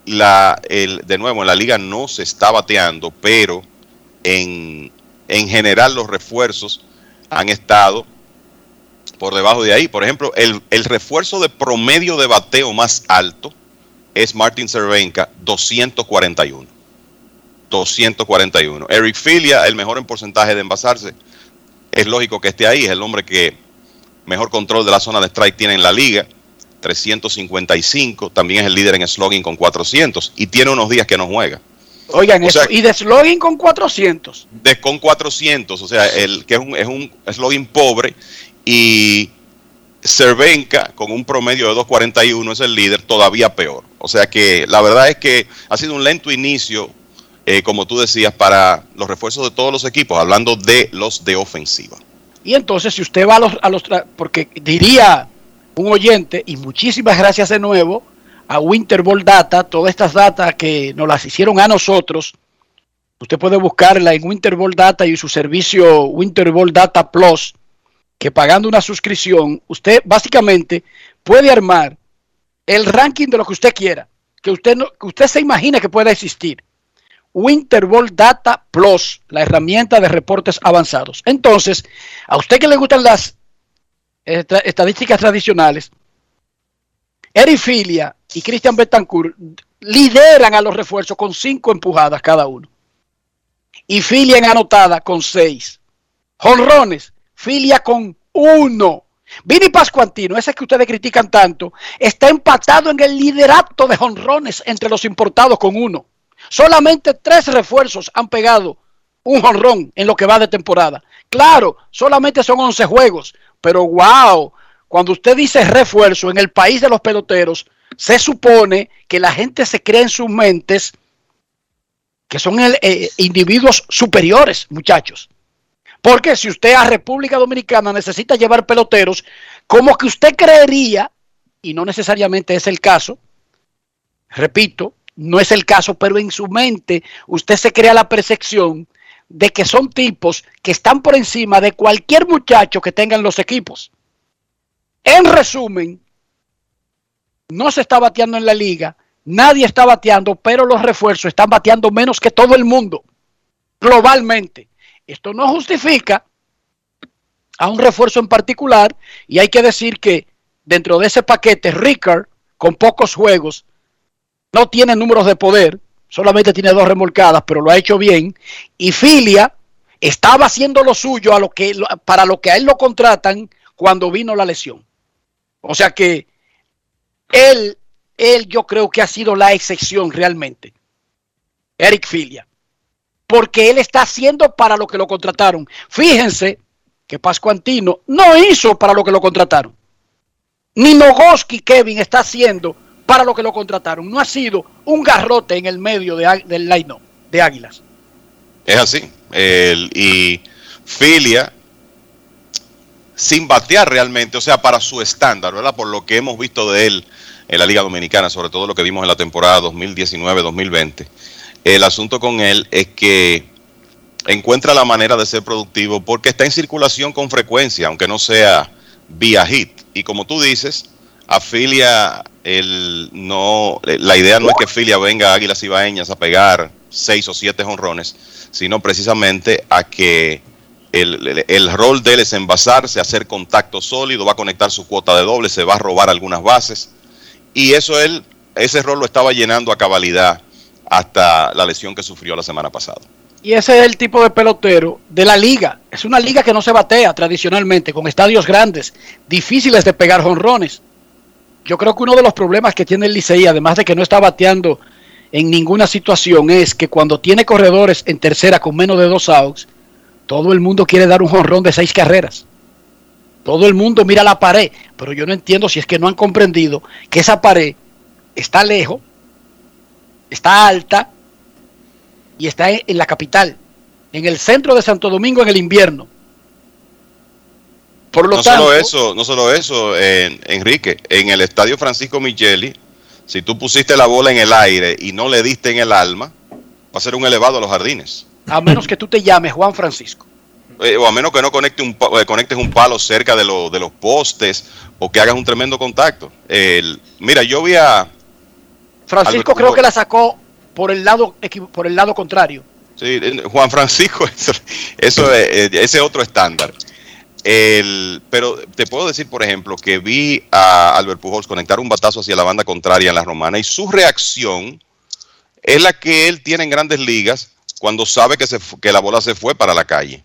la, el, de nuevo en la liga no se está bateando, pero en, en general los refuerzos han estado por debajo de ahí. Por ejemplo, el, el refuerzo de promedio de bateo más alto es Martin Cervenka, 241. 241. Eric Filia, el mejor en porcentaje de envasarse. Es lógico que esté ahí, es el hombre que mejor control de la zona de strike tiene en la liga. 355, también es el líder en slogan con 400 y tiene unos días que no juega. Oigan, O sea- eso. Y de slogan con 400. De, con 400, o sea, el que es un, es un slogan pobre y Cervenka con un promedio de 241 es el líder, todavía peor. O sea que la verdad es que ha sido un lento inicio, eh, como tú decías, para los refuerzos de todos los equipos, hablando de los de ofensiva. Y entonces, si usted va a los, a los porque diría un oyente, y muchísimas gracias de nuevo a Winterball Data, todas estas datas que nos las hicieron a nosotros, usted puede buscarla en Winterball Data y su servicio Winterball Data Plus, que pagando una suscripción, usted básicamente puede armar el ranking de lo que usted quiera, que usted, no, que usted se imagina que pueda existir. Winterball Data Plus, la herramienta de reportes avanzados. Entonces, a usted que le gustan las eh, estadísticas tradicionales, Eric Filia y Christian Betancourt lideran a los refuerzos con cinco empujadas cada uno. Y Filia en anotada con seis. Jonrones, Filia con uno. Vini Pascuantino, ese que ustedes critican tanto, está empatado en el liderato de jonrones entre los importados con uno. Solamente tres refuerzos han pegado un jonrón en lo que va de temporada. Claro, solamente son 11 juegos, pero wow, cuando usted dice refuerzo en el país de los peloteros, se supone que la gente se cree en sus mentes que son el- eh, individuos superiores, muchachos. Porque si usted a República Dominicana necesita llevar peloteros, como que usted creería, y no necesariamente es el caso, repito, no es el caso, pero en su mente usted se crea la percepción de que son tipos que están por encima de cualquier muchacho que tengan los equipos. En resumen, no se está bateando en la liga, nadie está bateando, pero los refuerzos están bateando menos que todo el mundo, globalmente. Esto no justifica a un refuerzo en particular y hay que decir que dentro de ese paquete Ricard, con pocos juegos, no tiene números de poder, solamente tiene dos remolcadas, pero lo ha hecho bien. Y Filia estaba haciendo lo suyo a lo que, para lo que a él lo contratan cuando vino la lesión. O sea que él, él yo creo que ha sido la excepción realmente. Eric Filia. Porque él está haciendo para lo que lo contrataron. Fíjense que Pascuantino no hizo para lo que lo contrataron. Ni Nogoski Kevin está haciendo para lo que lo contrataron. No ha sido un garrote en el medio de del line de Águilas. Es así. El- y Filia, sin batear realmente, o sea, para su estándar, ¿verdad? Por lo que hemos visto de él en la Liga Dominicana, sobre todo lo que vimos en la temporada 2019-2020. El asunto con él es que encuentra la manera de ser productivo porque está en circulación con frecuencia, aunque no sea vía hit. Y como tú dices, a Filia, el, no, la idea no es que Filia venga a Águilas Ibaeñas a pegar seis o siete jonrones, sino precisamente a que el, rol de él es envasarse, hacer contacto sólido, va a conectar su cuota de doble, se va a robar algunas bases. y eso él, ese rol lo estaba llenando a cabalidad hasta la lesión que sufrió la semana pasada. Y ese es el tipo de pelotero de la liga. Es una liga que no se batea tradicionalmente, con estadios grandes, difíciles de pegar jonrones. Yo creo que uno de los problemas que tiene el Licey, además de que no está bateando en ninguna situación, es que cuando tiene corredores en tercera con menos de dos outs, todo el mundo quiere dar un jonrón de seis carreras. Todo el mundo mira la pared, pero yo no entiendo si es que no han comprendido que esa pared está lejos, está alta y está en, la capital, en el centro de Santo Domingo en el invierno. Por lo no tanto, solo eso, no solo eso, eh, Enrique, en el estadio Francisco Micheli, si tú pusiste la bola en el aire y no le diste en el alma, va a ser un elevado a los jardines. A menos que tú te llames Juan Francisco. Eh, o a menos que no conecte un, eh, conectes un palo cerca de, lo- de los postes o que hagas un tremendo contacto. El- mira, yo vi a... Francisco creo que la sacó por el lado por el lado contrario. Sí, eh, Juan Francisco, <laughs> eso, eso es, ese es otro estándar. El, pero te puedo decir, por ejemplo, que vi a Albert Pujols conectar un batazo hacia la banda contraria en la romana y su reacción es la que él tiene en grandes ligas cuando sabe que, se, que la bola se fue para la calle.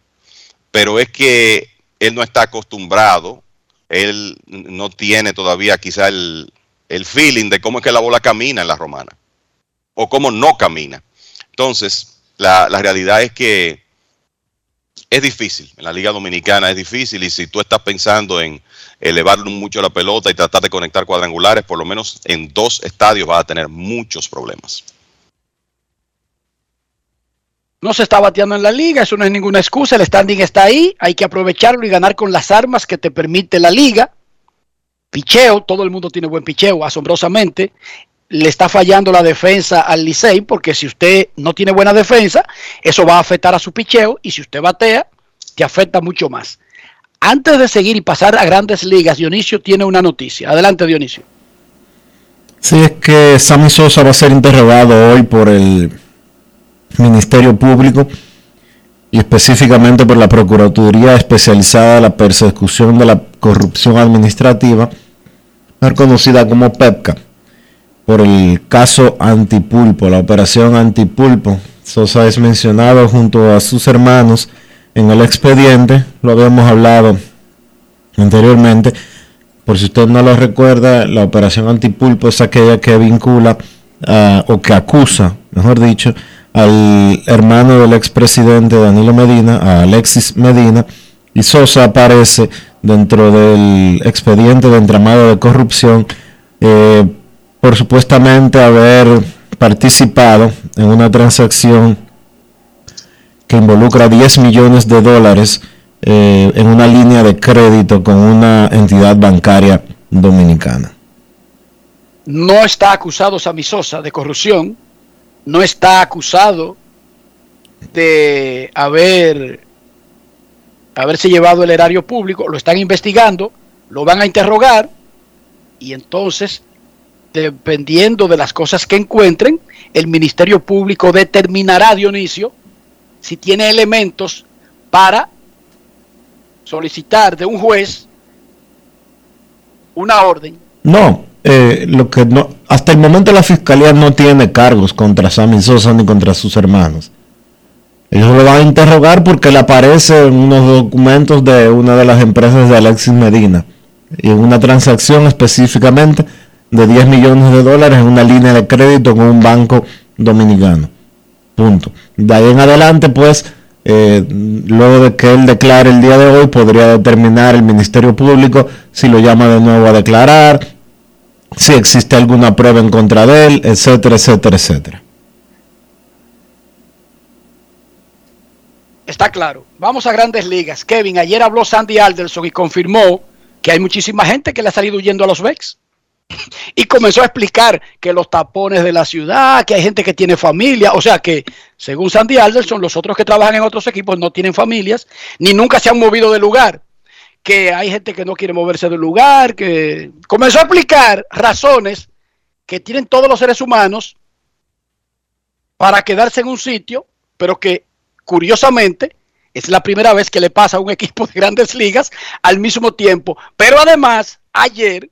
Pero es que él no está acostumbrado, él no tiene todavía quizá el, el feeling de cómo es que la bola camina en la romana o cómo no camina. Entonces, la, la realidad es que es difícil, en la Liga Dominicana es difícil y si tú estás pensando en elevar mucho la pelota y tratar de conectar cuadrangulares, por lo menos en dos estadios vas a tener muchos problemas. No se está bateando en la liga, eso no es ninguna excusa, el standing está ahí, hay que aprovecharlo y ganar con las armas que te permite la liga. Picheo, todo el mundo tiene buen picheo, asombrosamente. Le está fallando la defensa al Licey, porque si usted no tiene buena defensa, eso va a afectar a su picheo, y si usted batea, te afecta mucho más. Antes de seguir y pasar a grandes ligas, Dionisio tiene una noticia. Adelante, Dionisio. Sí, es que Sammy Sosa va a ser interrogado hoy por el Ministerio Público y específicamente por la Procuraduría Especializada de la Persecución de la Corrupción Administrativa, mejor conocida como PEPCA, por el caso Antipulpo, la operación Antipulpo. Sosa es mencionado junto a sus hermanos en el expediente, lo habíamos hablado anteriormente. Por si usted no lo recuerda, la operación Antipulpo es aquella que vincula ah, o que acusa, mejor dicho, al hermano del expresidente Danilo Medina, a Alexis Medina, y Sosa aparece dentro del expediente de entramado de corrupción eh, por supuestamente haber participado en una transacción que involucra 10 millones de dólares eh, en una línea de crédito con una entidad bancaria dominicana. No está acusado Sammy Sosa de corrupción, no está acusado de haber haberse llevado el erario público, lo están investigando, lo van a interrogar y entonces, dependiendo de las cosas que encuentren, el Ministerio Público determinará, Dionisio, si tiene elementos para solicitar de un juez una orden. No, eh, lo que no, hasta el momento la fiscalía no tiene cargos contra Sammy Sosa ni contra sus hermanos. Ellos lo van a interrogar porque le aparece en unos documentos de una de las empresas de Alexis Medina y una transacción específicamente de 10 millones de dólares en una línea de crédito con un banco dominicano. Punto. De ahí en adelante, pues, eh, luego de que él declare el día de hoy, podría determinar el Ministerio Público si lo llama de nuevo a declarar, si existe alguna prueba en contra de él, etcétera, etcétera, etcétera. Está claro. Vamos a grandes ligas. Kevin, ayer habló Sandy Alderson y confirmó que hay muchísima gente que le ha salido huyendo a los Bex. <laughs> Y comenzó a explicar que los tapones de la ciudad, que hay gente que tiene familia, o sea que, según Sandy Alderson, los otros que trabajan en otros equipos no tienen familias, ni nunca se han movido de lugar. Que hay gente que no quiere moverse del lugar, que comenzó a explicar razones que tienen todos los seres humanos para quedarse en un sitio, pero que curiosamente es la primera vez que le pasa a un <laughs> equipo de grandes ligas al mismo tiempo. Pero además, ayer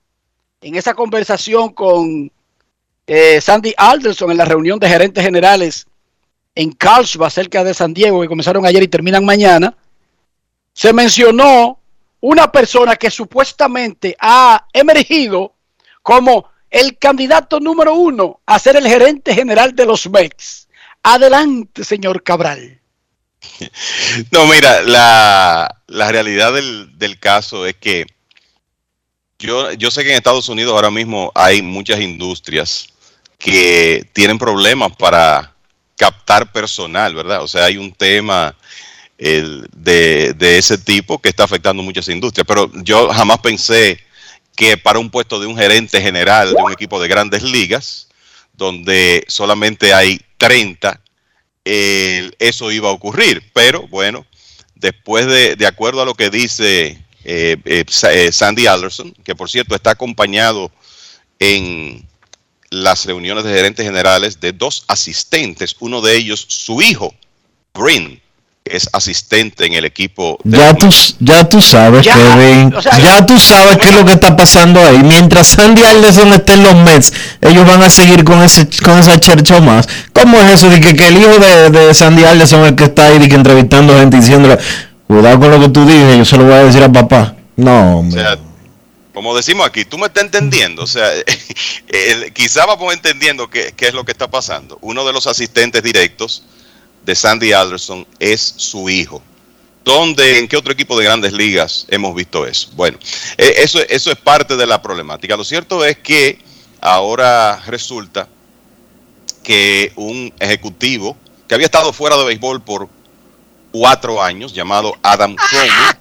en esa conversación con eh, Sandy Alderson en la reunión de gerentes generales en Carlsbad, cerca de San Diego, que comenzaron ayer y terminan mañana, se mencionó una persona que supuestamente ha emergido como el candidato número uno a ser el gerente general de los Mets. Adelante, señor Cabral. <laughs> No, mira, la, la realidad del, del, caso es que yo, yo sé que en Estados Unidos ahora mismo hay muchas industrias que tienen problemas para captar personal, ¿verdad? O sea, hay un tema el, de, ese tipo que está afectando muchas industrias, pero yo jamás pensé que para un puesto de un gerente general de un equipo de grandes ligas, donde solamente hay 30, eh, eso iba a ocurrir. Pero bueno, después de, de acuerdo a lo que dice eh, eh, Sandy Alderson, que por cierto está acompañado en las reuniones de gerentes generales de dos asistentes, uno de ellos su hijo, Brin, es asistente en el equipo. Ya tú, ya tú sabes, ya, Kevin. O sea, ya tú sabes qué es lo que está pasando ahí. Mientras Sandy Alderson esté en los Mets, ellos van a seguir con ese con esa chercha más. ¿Cómo es eso de que, que el hijo de, de, Sandy Alderson es el que está ahí y que entrevistando gente diciéndole, cuidado con lo que tú dices, yo se lo voy a decir a papá? No, hombre. O sea, como decimos aquí, tú me estás entendiendo, o sea, <laughs> quizá vamos entendiendo qué, qué es lo que está pasando. Uno de los asistentes directos de Sandy Alderson es su hijo. ¿Dónde, en qué otro equipo de grandes ligas hemos visto eso? Bueno, eh, eso, eso es parte de la problemática. Lo cierto es que ahora resulta que un ejecutivo que había estado fuera de béisbol por cuatro años, llamado Adam Cromie,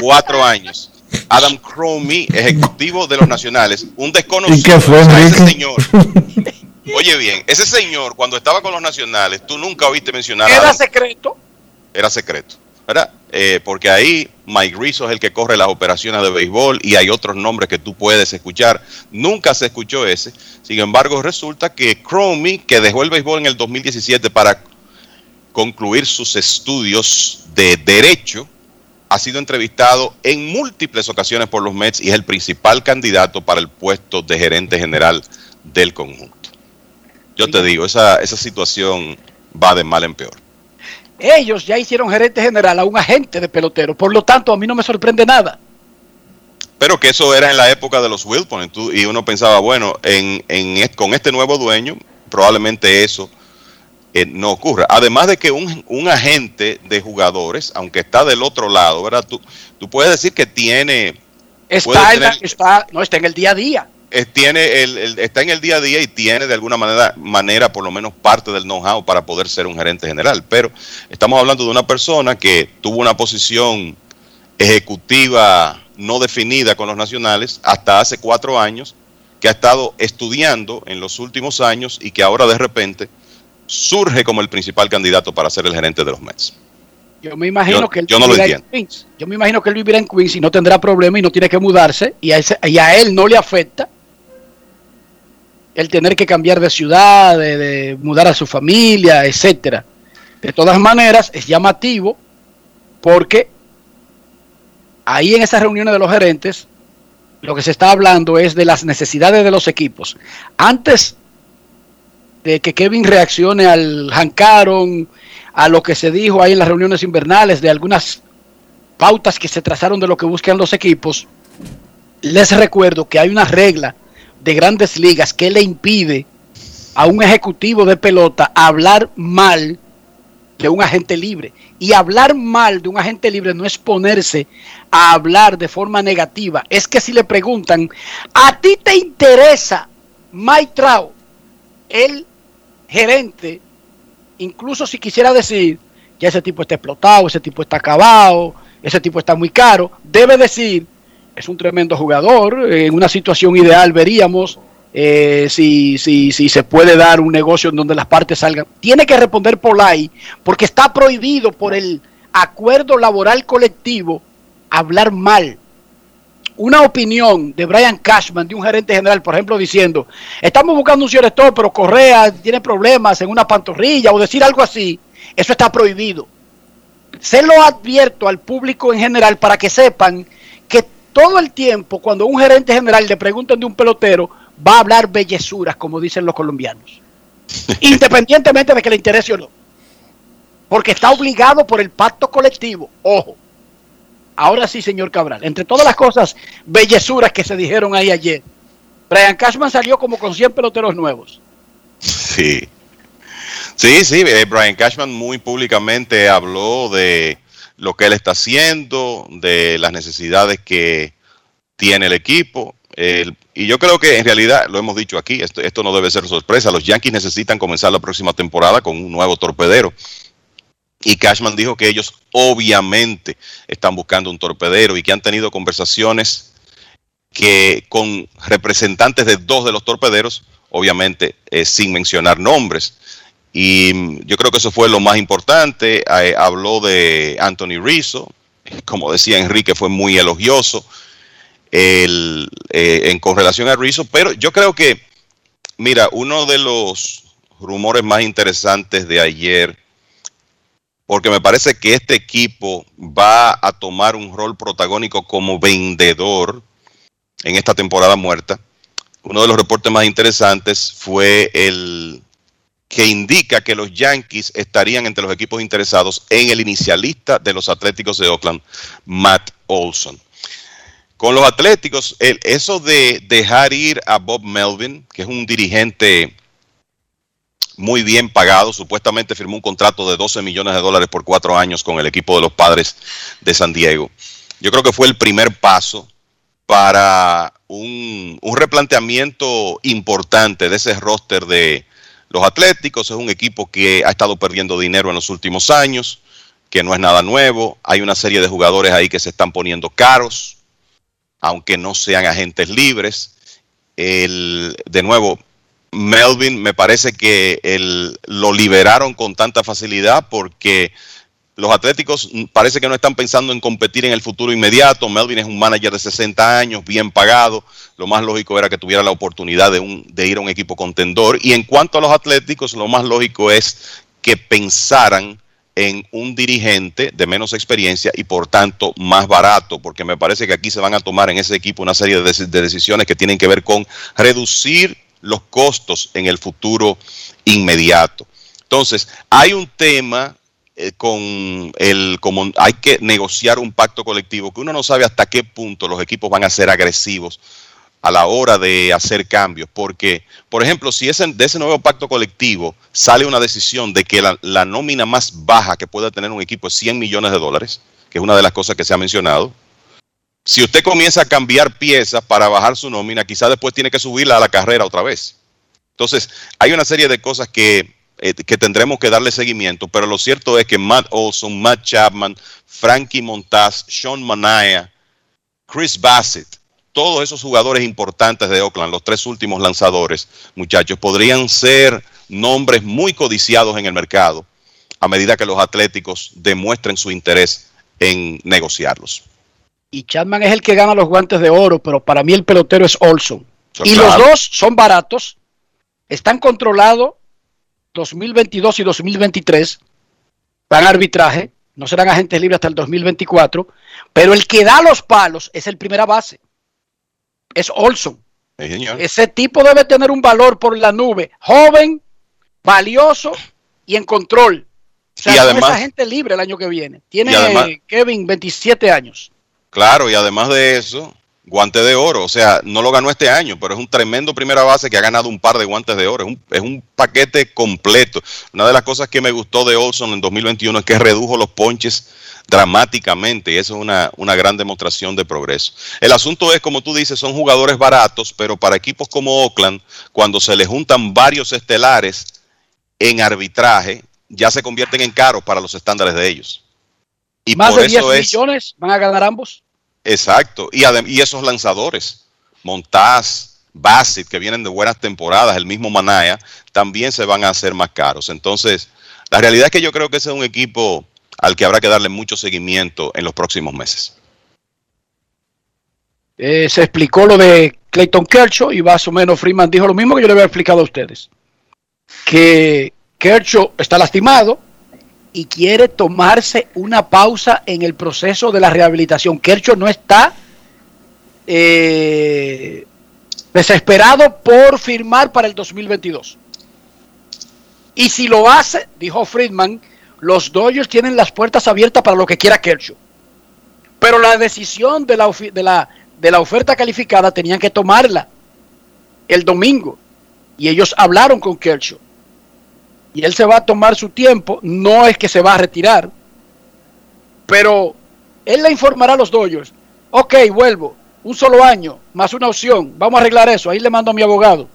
cuatro años. Adam Cromie, ejecutivo de los Nacionales, un desconocido. ¿Y qué fue, ese señor. Oye bien, ese señor cuando estaba con los nacionales, tú nunca oíste mencionar. Era secreto. Era secreto, ¿verdad? Eh, porque ahí Mike Rizzo es el que corre las operaciones de béisbol y hay otros nombres que tú puedes escuchar. Nunca se escuchó ese. Sin embargo, resulta que Cromie, que dejó el béisbol en el 2017 para concluir sus estudios de derecho, ha sido entrevistado en múltiples ocasiones por los Mets y es el principal candidato para el puesto de gerente general del conjunto. Yo te digo, esa, esa situación va de mal en peor. Ellos ya hicieron gerente general a un agente de pelotero, por lo tanto a mí no me sorprende nada. Pero que eso era en la época de los Wilpon y uno pensaba, bueno, en, en, con este nuevo dueño probablemente eso eh, no ocurra. Además de que un, un, agente de jugadores, aunque está del otro lado, ¿verdad? Tú, tú puedes decir que tiene... Está, tener, está, no, está en el día a día tiene el, el, está en el día a día y tiene de alguna manera, manera por lo menos parte del know-how para poder ser un gerente general. Pero estamos hablando de una persona que tuvo una posición ejecutiva no definida con los nacionales hasta hace cuatro años, que ha estado estudiando en los últimos años y que ahora de repente surge como el principal candidato para ser el gerente de los Mets. Yo me imagino yo, que él yo no lo entiendo. Queens. Yo me imagino que él vivirá en Queens y no tendrá problema y no tiene que mudarse y a, ese, y a él no le afecta el tener que cambiar de ciudad, de, mudar a su familia, etcétera. De todas maneras, es llamativo porque ahí en esas reuniones de los gerentes, lo que se está hablando es de las necesidades de los equipos. Antes de que Kevin reaccione al Hancaron, a lo que se dijo ahí en las reuniones invernales, de algunas pautas que se trazaron de lo que buscan los equipos, les recuerdo que hay una regla de grandes ligas que le impide a un ejecutivo de pelota hablar mal de un agente libre. Y hablar mal de un agente libre no es ponerse a hablar de forma negativa. Es que si le preguntan, ¿a ti te interesa Mike el gerente, incluso si quisiera decir, ya ese tipo está explotado, ese tipo está acabado, ese tipo está muy caro, debe decir, es un tremendo jugador. En una situación ideal veríamos eh, si, si, si se puede dar un negocio en donde las partes salgan. Tiene que responder por ahí, porque está prohibido por el acuerdo laboral colectivo hablar mal. Una opinión de Brian Cashman, de un gerente general, por ejemplo, diciendo, estamos buscando un director, pero Correa tiene problemas en una pantorrilla o decir algo así, eso está prohibido. Se lo advierto al público en general para que sepan todo el tiempo, cuando un gerente general le preguntan de un pelotero, va a hablar bellezuras, como dicen los colombianos. <laughs> Independientemente de que le interese o no. Porque está obligado por el pacto colectivo. Ojo. Ahora sí, señor Cabral. Entre todas las cosas bellezuras que se dijeron ahí ayer, Brian Cashman salió como con 100 peloteros nuevos. Sí. Sí, sí, eh, Brian Cashman muy públicamente habló de lo que él está haciendo, de las necesidades que tiene el equipo. Y yo creo que en realidad, lo hemos dicho aquí, esto, esto no debe ser sorpresa. Los Yankees necesitan comenzar la próxima temporada con un nuevo torpedero. Y Cashman dijo que ellos obviamente están buscando un torpedero y que han tenido conversaciones que con representantes de dos de los torpederos, obviamente eh, sin mencionar nombres. Y yo creo que eso fue lo más importante. Eh, habló de Anthony Rizzo, como decía Enrique, fue muy elogioso el, eh, en con relación a Rizzo, pero yo creo que, mira, uno de los rumores más interesantes de ayer, porque me parece que este equipo va a tomar un rol protagónico como vendedor en esta temporada muerta. Uno de los reportes más interesantes fue el que indica que los Yankees estarían entre los equipos interesados en el inicialista de los Atléticos de Oakland, Matt Olson. Con los Atléticos, eso de dejar ir a Bob Melvin, que es un dirigente muy bien pagado, supuestamente firmó un contrato de 12 millones de dólares por cuatro años con el equipo de los padres de San Diego. Yo creo que fue el primer paso para un, un replanteamiento importante de ese roster de los Atléticos. Es un equipo que ha estado perdiendo dinero en los últimos años, que no es nada nuevo. Hay una serie de jugadores ahí que se están poniendo caros, aunque no sean agentes libres. El, de nuevo, Melvin me parece que el- lo liberaron con tanta facilidad porque los Atléticos mm, parece que no están pensando en competir en el futuro inmediato. Melvin es un manager de 60 años, bien pagado. Lo más lógico era que tuviera la oportunidad de, de ir a un equipo contendor. Y en cuanto a los Atléticos, lo más lógico es que pensaran en un dirigente de menos experiencia y por tanto más barato, porque me parece que aquí se van a tomar en ese equipo una serie de decisiones que tienen que ver con reducir los costos en el futuro inmediato. Entonces, hay un tema eh, con el hay que negociar un pacto colectivo que uno no sabe hasta qué punto los equipos van a ser agresivos a la hora de hacer cambios, porque, por ejemplo, si ese, de ese nuevo pacto colectivo sale una decisión de que la, la nómina más baja que pueda tener un equipo es 100 millones de dólares, que es una de las cosas que se ha mencionado, si usted comienza a cambiar piezas para bajar su nómina, quizás después tiene que subirla a la carrera otra vez. Entonces, hay una serie de cosas que, eh, que tendremos que darle seguimiento, pero lo cierto es que Matt Olson, Matt Chapman, Frankie Montaz, Sean Manaya, Chris Bassett, todos esos jugadores importantes de Oakland, los tres últimos lanzadores, muchachos, podrían ser nombres muy codiciados en el mercado a medida que los atléticos demuestren su interés en negociarlos. Y Chapman es el que gana los guantes de oro, pero para mí el pelotero es Olson. So, y claro. los dos son baratos, están controlados 2022 y 2023, van a arbitraje, no serán agentes libres hasta el 2024, pero el que da los palos es el primera base, es Olson. Sí. Ese tipo debe tener un valor por la nube, joven, valioso y en control. O sea, Y no además- es agente libre el año que viene. Tiene además- Kevin 27 años. Claro, y además de eso, guante de oro. O sea, no lo ganó este año, pero es un tremendo primera base que ha ganado un par de guantes de oro. Es un, es un paquete completo. Una de las cosas que me gustó de Olson en 2021 es que redujo los ponches dramáticamente y eso es una, una gran demostración de progreso. El asunto es, como tú dices, son jugadores baratos, pero para equipos como Oakland, cuando se le juntan varios estelares en arbitraje, ya se convierten en caros para los estándares de ellos. Y Más por de 10 eso es... millones van a ganar ambos. Exacto. Y, esos lanzadores, Montaz, Bassett, que vienen de buenas temporadas, el mismo Manaya, también se van a hacer más caros. Entonces, la realidad es que yo creo que ese es un equipo al que habrá que darle mucho seguimiento en los próximos meses. Eh, se explicó lo de Clayton Kershaw y más o menos Freeman dijo lo mismo que yo le había explicado a ustedes. Que Kershaw está lastimado y quiere tomarse una pausa en el proceso de la rehabilitación. Kershaw no está eh, desesperado por firmar para el 2022. Y si lo hace, dijo Friedman, los Dodgers tienen las puertas abiertas para lo que quiera Kershaw. Pero la decisión de la, de la, de la oferta calificada tenían que tomarla el domingo. Y ellos hablaron con Kershaw. Y él se va a tomar su tiempo. No es que se va a retirar. Pero él le informará a los Dodgers. Ok, vuelvo. Un solo año, más una opción. Vamos a arreglar eso. Ahí le mando a mi abogado.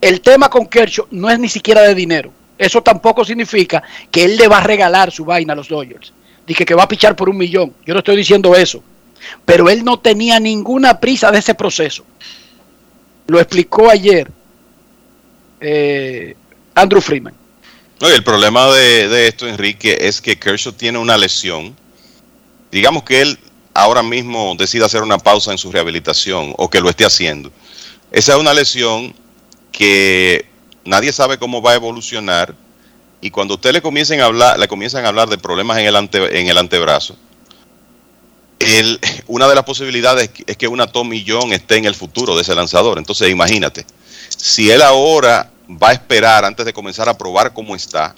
El tema con Kershaw no es ni siquiera de dinero. Eso tampoco significa que él le va a regalar su vaina a los Dodgers. Dije que va a pichar por un millón. Yo no estoy diciendo eso. Pero él no tenía ninguna prisa de ese proceso. Lo explicó ayer eh, Andrew Freeman. No, y el problema de, de esto, Enrique, es que Kershaw tiene una lesión. Digamos que él ahora mismo decida hacer una pausa en su rehabilitación o que lo esté haciendo. Esa es una lesión que nadie sabe cómo va a evolucionar y cuando usted le comiencen a hablar, le comienzan a hablar de problemas en el, ante- en el antebrazo, una de las posibilidades es que una Tommy John esté en el futuro de ese lanzador. Entonces, imagínate, si él ahora va a esperar antes de comenzar a probar cómo está,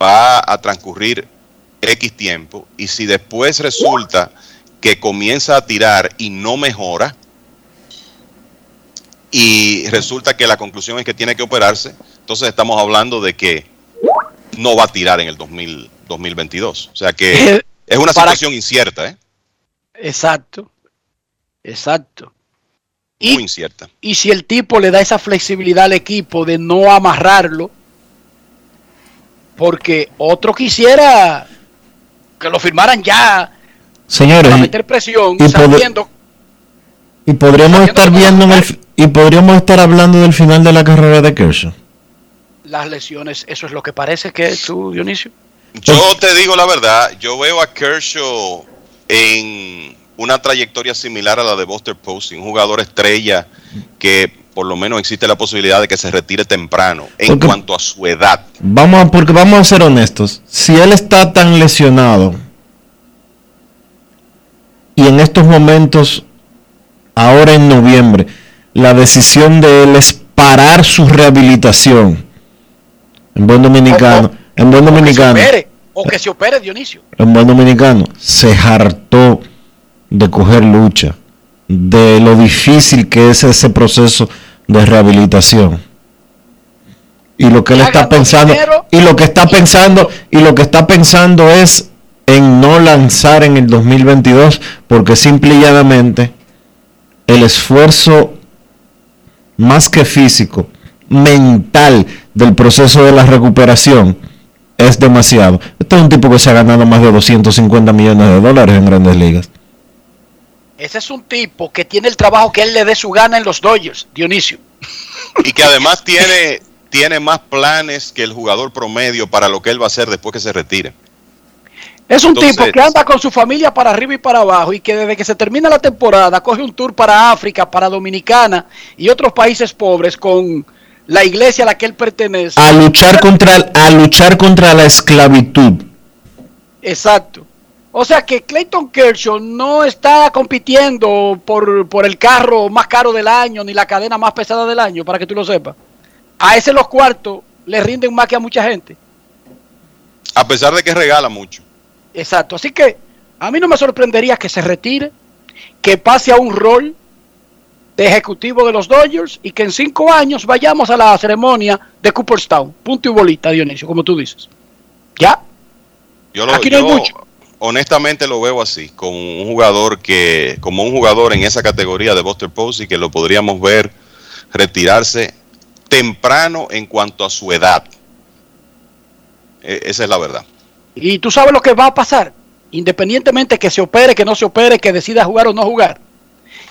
va a transcurrir X tiempo y si después resulta que comienza a tirar y no mejora y resulta que la conclusión es que tiene que operarse, entonces estamos hablando de que no va a tirar en el 2000 2022. O sea que <laughs> es una Para- situación incierta, ¿eh? Exacto. Exacto. Muy incierta. Y si el tipo le da esa flexibilidad al equipo de no amarrarlo, porque otro quisiera que lo firmaran ya Señores, para y- meter presión, y sabiendo y podríamos estar viendo en el fi- y podríamos estar hablando del final de la carrera de Kershaw. las lesiones. Eso es lo que parece que es tú, Dionisio. Yo te digo la verdad, yo veo a Kershaw en una trayectoria similar a la de Buster Posey, un jugador estrella que por lo menos existe la posibilidad de que se retire temprano en Porque- cuanto a su edad. Vamos a, porque vamos a ser honestos. Si él está tan lesionado y en estos momentos, ahora en noviembre, la decisión de él es parar su rehabilitación en buen dominicano, en buen dominicano, Opere, o que se opere, Dionisio. en buen dominicano, se hartó de coger lucha, de lo difícil que es ese proceso de rehabilitación. Y lo que él está pensando, y lo que está pensando, y lo que está pensando es en no lanzar en el 2022, porque simple y llanamente el esfuerzo más que físico, mental del proceso de la recuperación es demasiado. Este es un tipo que se ha ganado más de 250 millones de dólares en grandes ligas. Ese es un tipo que tiene el trabajo que él le dé su gana en los Dodgers, Dionisio. <laughs> Y que además tiene, tiene más planes que el jugador promedio para lo que él va a hacer después que se retire. Es un Entonces- tipo que anda con su familia para arriba y para abajo y que desde que se termina la temporada coge un tour para África, para Dominicana y otros países pobres con la iglesia a la que él pertenece. A luchar contra, a luchar contra la esclavitud. Exacto. O sea que Clayton Kershaw no está compitiendo por, por el carro más caro del año ni la cadena más pesada del año, para que tú lo sepas. A ese los cuartos le rinden más que a mucha gente. A pesar de que regala mucho. Exacto. Así que a mí no me sorprendería que se retire, que pase a un rol de ejecutivo de los Dodgers y que en cinco años vayamos a la ceremonia de Cooperstown. Punto y bolita, Dionisio, como tú dices. ¿Ya? Yo, lo, Aquí no hay mucho. Honestamente lo veo así, con un jugador que, como un jugador en esa categoría de Buster Posey, que lo podríamos ver retirarse temprano en cuanto a su edad. E- esa es la verdad. Y tú sabes lo que va a pasar, independientemente que se opere, que no se opere, que decida jugar o no jugar.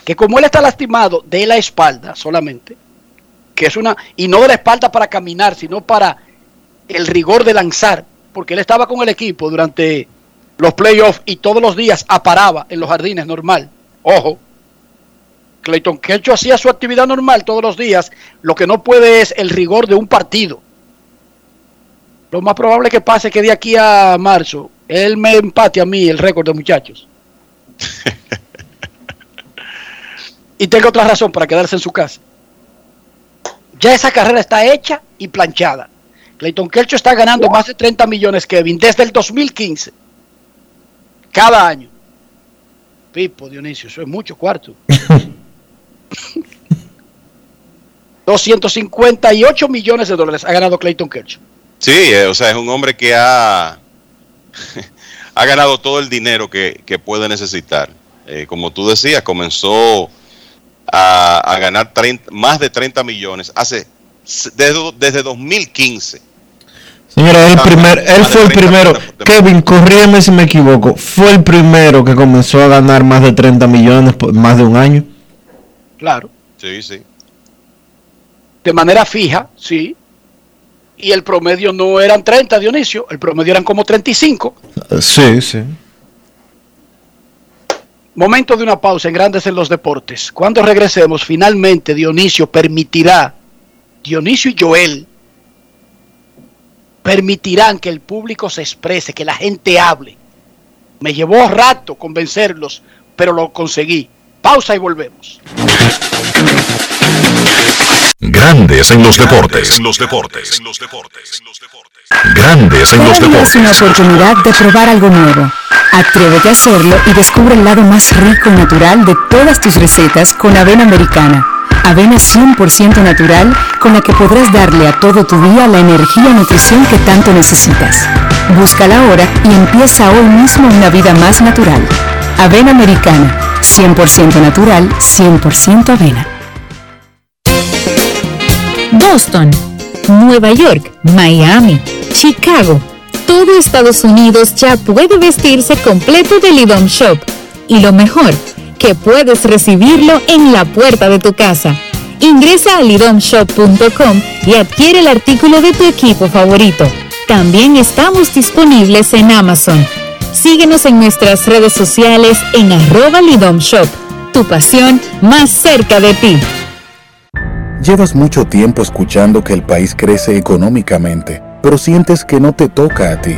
Que como él está lastimado de la espalda solamente, que es una, y no de la espalda para caminar, sino para el rigor de lanzar, porque él estaba con el equipo durante los playoffs y todos los días aparaba en los jardines normal. Ojo, Clayton Kershaw hacía su actividad normal todos los días, lo que no puede es el rigor de un partido. Lo más probable que pase es que de aquí a marzo él me empate a mí el récord de muchachos. <laughs> Y tengo otra razón para quedarse en su casa. Ya esa carrera está hecha y planchada. Clayton Kershaw está ganando más de 30 millones, Kevin, desde el 2015. Cada año. Pipo, Dionisio, eso es mucho cuarto. <laughs> 258 millones de dólares ha ganado Clayton Kershaw. Sí, eh, o sea, es un hombre que ha, <laughs> ha ganado todo el dinero que, que puede necesitar. Eh, como tú decías, comenzó a, a ganar 30 más de 30 millones hace desde, desde 2015. Señora, el primer, él fue el primero. Kevin, corrígeme si me equivoco. Fue el primero que comenzó a ganar más de 30 millones por más de un año. Claro. Sí, sí. De manera fija, sí. Y el promedio no eran 30, Dionisio. El promedio eran como 35. Sí, sí. Momento de una pausa en Grandes en los Deportes. Cuando regresemos, finalmente Dionisio permitirá, Dionisio y Joel, permitirán que el público se exprese, que la gente hable. Me llevó rato convencerlos, pero lo conseguí. Pausa y volvemos. Grandes en los deportes. En los deportes. Grandes en los día es una deportes. oportunidad de probar algo nuevo. Atrévete a hacerlo y descubre el lado más rico y natural de todas tus recetas con avena americana. Avena 100% natural con la que podrás darle a todo tu día la energía y nutrición que tanto necesitas. Búscala ahora y empieza hoy mismo una vida más natural. Avena americana. 100% natural, 100% avena. Boston, Nueva York, Miami, Chicago. Todo Estados Unidos ya puede vestirse completo del IDOM Shop. Y lo mejor, que puedes recibirlo en la puerta de tu casa. Ingresa a lidomshop.com y adquiere el artículo de tu equipo favorito. También estamos disponibles en Amazon. Síguenos en nuestras redes sociales en arroba Lidom Shop. Tu pasión más cerca de ti. Llevas mucho tiempo escuchando que el país crece económicamente, pero sientes que no te toca a ti.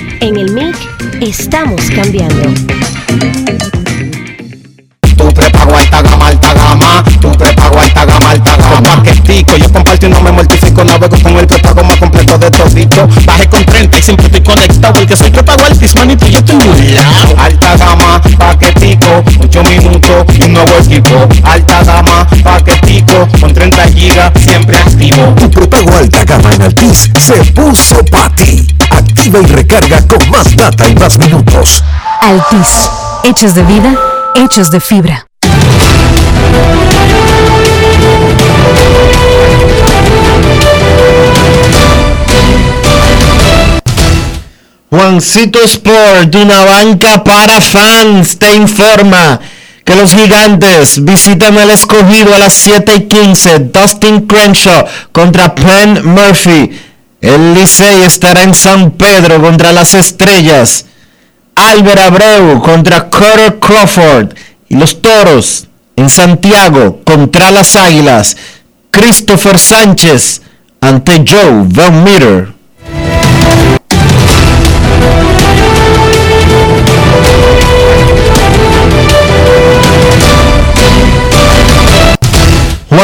En el MIC estamos cambiando. Tu prepago alta gama, alta gama. Tu prepago alta gama, alta gama. Con paquetico, yo comparto y no me mortifico. Navego con el prepago más completo de todito. Bajé con 30 y siempre estoy conectado. Porque soy prepago altis, manito, yo estoy muy lado. Alta gama, paquetico, 8 minutos y un nuevo equipo. Alta gama, paquetico, con 30 gigas, siempre activo. Tu prepago alta gama en Altis se puso para ti. Activa y recarga con más data y más minutos. Altis. Hechos de vida, hechos de fibra. Juancito Sport, una banca para fans, te informa que los gigantes visitan el escogido a las 7 y 15. Dustin Crenshaw contra Penn Murphy. El Licey estará en San Pedro contra las estrellas. Albert Abreu contra Carter Crawford. Y los toros en Santiago contra las águilas. Christopher Sánchez ante Joe Van Meter.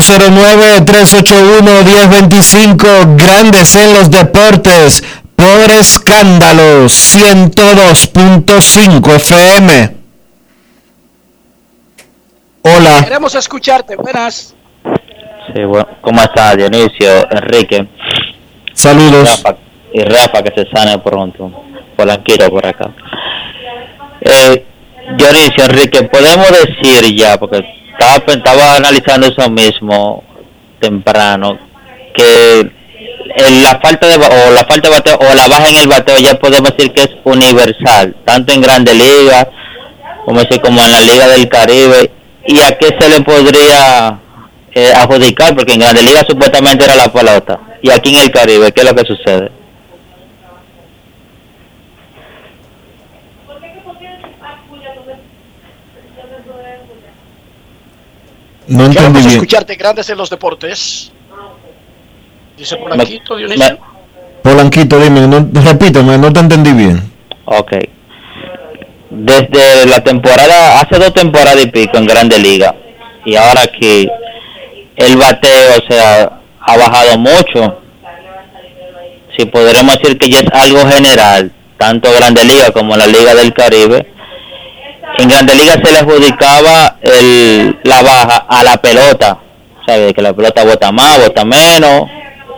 809-381-1025, Grandes en los Deportes, por escándalo, 102.5 FM. Hola. Queremos escucharte, buenas. Sí, bueno, ¿cómo está Dionisio, Enrique? Saludos. Rafa, y Rafa, que se sane pronto. Polanquiro por acá. Eh, Dionisio, Enrique, podemos decir ya, porque estaba, estaba analizando eso mismo temprano, que la falta de o la falta de bateo o la baja en el bateo ya podemos decir que es universal, tanto en Grande Liga como como en la Liga del Caribe. Y a qué se le podría eh, adjudicar porque en Grande Liga supuestamente era la pelota. Y aquí en el Caribe qué es lo que sucede No entendí Queremos bien. escucharte, Grandes en los Deportes. Dice Polanquito, Dionisio. Polanquito, dime, no, repíteme, no te entendí bien. Ok. Desde la temporada, hace dos temporadas y pico en Grande Liga, y ahora que el bateo, o sea, ha bajado mucho. Si podremos decir que ya es algo general, tanto Grande Liga como la Liga del Caribe. En Grande Liga se le adjudicaba el, la baja a la pelota, ¿sabes? Que la pelota bota más, bota menos,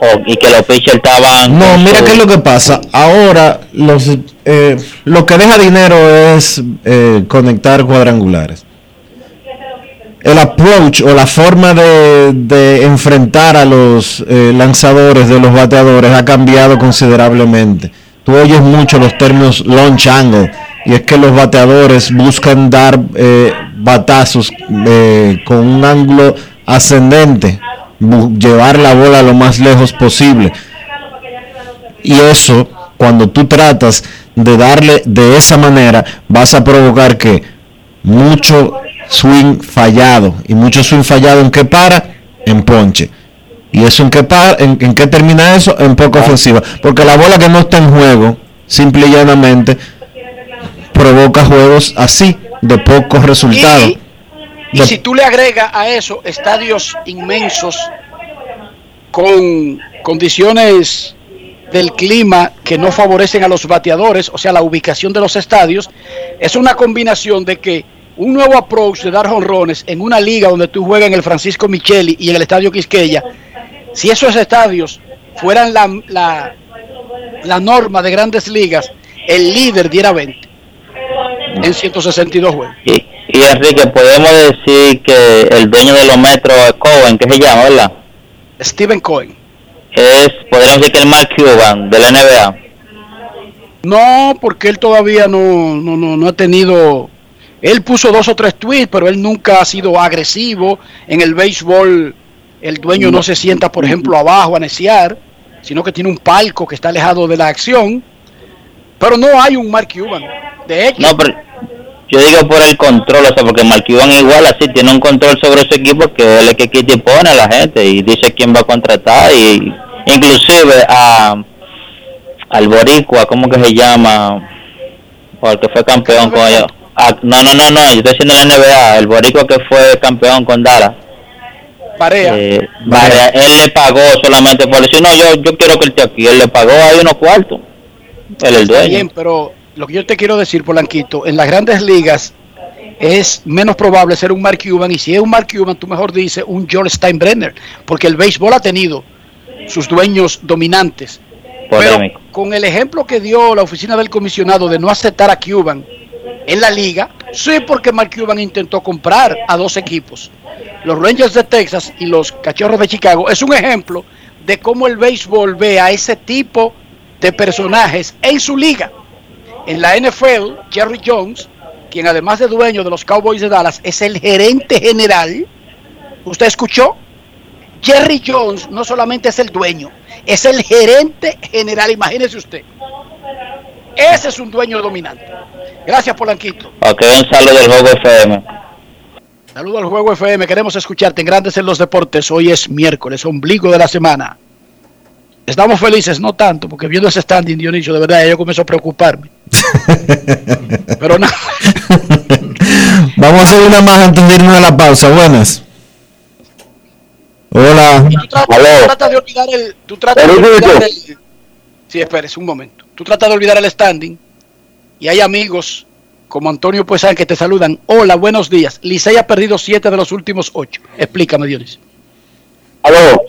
o, y que los pitchers estaban... No, mira su- qué es lo que pasa. Ahora los, eh, lo que deja dinero es eh, conectar cuadrangulares. El approach o la forma de, de enfrentar a los eh, lanzadores de los bateadores ha cambiado considerablemente. Tú oyes mucho los términos launch angle y es que los bateadores buscan dar eh, batazos eh, con un ángulo ascendente, llevar la bola lo más lejos posible. Y eso, cuando tú tratas de darle de esa manera, vas a provocar que mucho swing fallado. Y mucho swing fallado en qué para? En ponche. ¿Y eso en qué, para, en, en qué termina eso? En poca ofensiva. Porque la bola que no está en juego, simple y llanamente, provoca juegos así, de pocos resultados. Y si tú le agregas a eso estadios inmensos con condiciones del clima que no favorecen a los bateadores, o sea, la ubicación de los estadios, es una combinación de que un nuevo approach de dar jonrones en una liga donde tú juegas en el Francisco Micheli y en el Estadio Quisqueya, si esos estadios fueran la, la, la norma de grandes ligas, el líder diera 20 en 162 juegos. Y, y Enrique, podemos decir que el dueño de los metros es Cohen, que se llama, ¿verdad? Steven Cohen. Es, podríamos decir que el Mark Cuban de la NBA. No, porque él todavía no, no, no, no ha tenido. Él puso dos o tres tweets, pero él nunca ha sido agresivo. En el béisbol, el dueño no se sienta, por ejemplo, abajo a neciar, sino que tiene un palco que está alejado de la acción. Pero no hay un Mark Cuban. De hecho, No, pero yo digo por el control, o sea, porque Mark Cuban igual así tiene un control sobre su equipo que él es el que quita y pone a la gente y dice quién va a contratar y inclusive a al boricua, ¿cómo que se llama? O al que fue campeón con ellos. Ah, no, no, no, no, yo estoy diciendo la NBA, el boricua que fue campeón con Dallas. Barea. Eh, él le pagó solamente por decir, no, yo, yo quiero que él esté aquí. Él le pagó ahí unos cuartos. Él el dueño. bien, pero lo que yo te quiero decir, Polanquito, en las grandes ligas, es menos probable ser un Mark Cuban y si es un Mark Cuban, tú mejor dices un George Steinbrenner, porque el béisbol ha tenido sus dueños dominantes. Pero con el ejemplo que dio la oficina del comisionado de no aceptar a Cuban en la liga, sí porque Mark Cuban intentó comprar a dos equipos, los Rangers de Texas y los Cachorros de Chicago. Es un ejemplo de cómo el béisbol ve a ese tipo de personajes en su liga. En la NFL, Jerry Jones, quien además de dueño de los Cowboys de Dallas, es el gerente general. ¿Usted escuchó? Jerry Jones no solamente es el dueño, es el gerente general, imagínese usted. Ese es un dueño dominante. Gracias, Polanquito. Ok, un saludo del Juego FM. Saludo al Juego FM, queremos escucharte en Grandes en los Deportes. Hoy es miércoles, ombligo de la semana. Estamos felices, no tanto, porque viendo ese standing, Dionisio, de verdad, yo comienzo a preocuparme. <laughs> Pero nada. Vamos a hacer una más antes de irnos a la pausa. Buenas. Hola. Tú tratas, de olvidar el. Tú tratas de olvidar el. Sí, espérese un momento. Tú tratas de olvidar el standing y hay amigos como Antonio Puesan que te saludan. Hola, buenos días. Licey ha perdido siete de los últimos ocho. Explícame, Dionisio. Aló.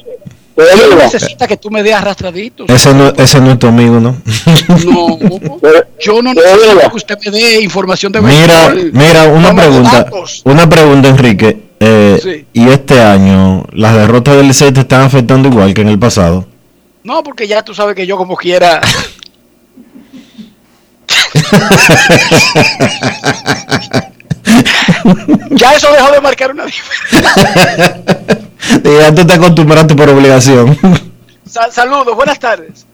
Yo necesita que tú me des arrastraditos. Ese no, ese no es tu amigo, ¿no? No, yo no necesito que usted me dé información de Mira, mira, una pregunta. Una pregunta, Enrique. Eh, ¿Y este año las derrotas del Licey te están afectando igual que en el pasado? No, porque ya tú sabes que yo como quiera... <laughs> <laughs> ya eso dejó de marcar una diferencia. <laughs> ya tú te acostumbraste por obligación. saludos, buenas tardes.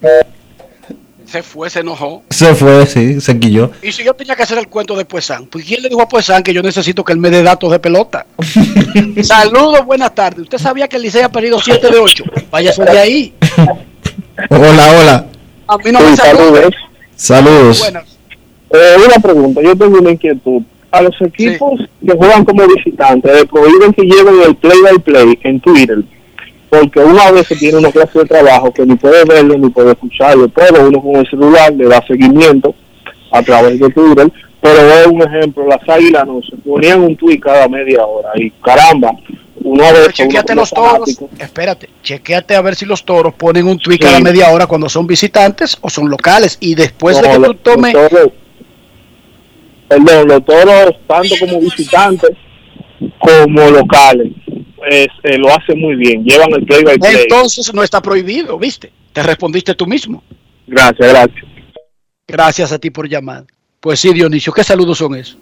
Se fue, se enojó. Se fue, sí, se quilló. Y si yo tenía que hacer el cuento de Puesan, pues ¿quién le dijo a Puesan que yo necesito que él me dé datos de pelota? <laughs> Saludos, buenas tardes. ¿Usted sabía que el Licey ha perdido 7 de 8? Váyase de ahí. Hola, hola. A mí no me saludos. Saludos. Eh, una pregunta, yo tengo una inquietud. A los equipos que juegan como visitantes, le prohíben que lleven el play-by-play en Twitter porque uno a veces tiene una clase de trabajo que ni puede verlo ni puede escucharlo, pero uno con el celular le da seguimiento a través de Twitter, pero es un ejemplo, las águilas no se ponían un tweet cada media hora y caramba, uno a veces... Chequeate los toros, espérate, chequeate a ver si los toros ponen un tweet cada media hora cuando son visitantes o son locales y después de que tú tomes... perdón, los toros tanto como visitantes como locales eh, lo hace muy bien, llevan el play by play. Entonces no está prohibido, ¿viste? Te respondiste tú mismo. Gracias, gracias. Gracias a ti por llamar. Pues sí, Dionisio, ¿qué saludos son esos?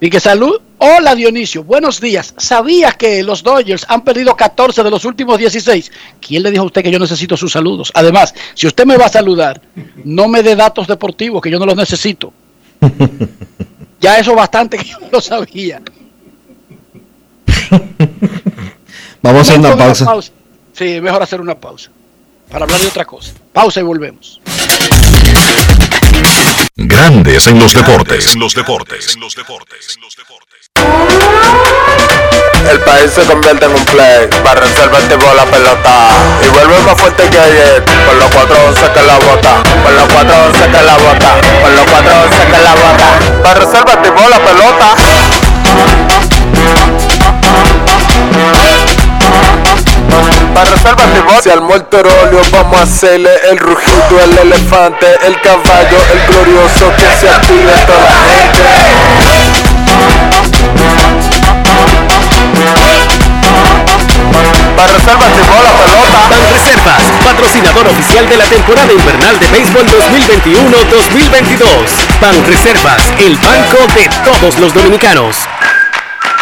Y que salud. Hola Dionisio, buenos días. ¿Sabías que los Dodgers han perdido 14 de los últimos 16? ¿Quién le dijo a usted que yo necesito sus saludos? Además, si usted me va a saludar, no me dé datos deportivos que yo no los necesito. <laughs> ya eso bastante que yo no lo sabía. <laughs> Vamos a hacer una pausa. Sí, mejor hacer una pausa. Para hablar de otra cosa. Pausa y volvemos. Grandes en los deportes. En los deportes. En los deportes. El país se convierte en un play. Para reservar tipo la pelota. Y vuelve más fuerte que ayer. Por los 411 que la bota. Por los 411 que la bota. Por los 411 que la bota. Para reservar tipo la pelota. Para reservar Si al muerto vamos a hacerle el rugido, el elefante, el caballo, el glorioso que se active toda la gente. Para reservas la pelota. Ban Reservas, patrocinador oficial de la temporada invernal de béisbol 2021-2022. Ban Reservas, el banco de todos los dominicanos.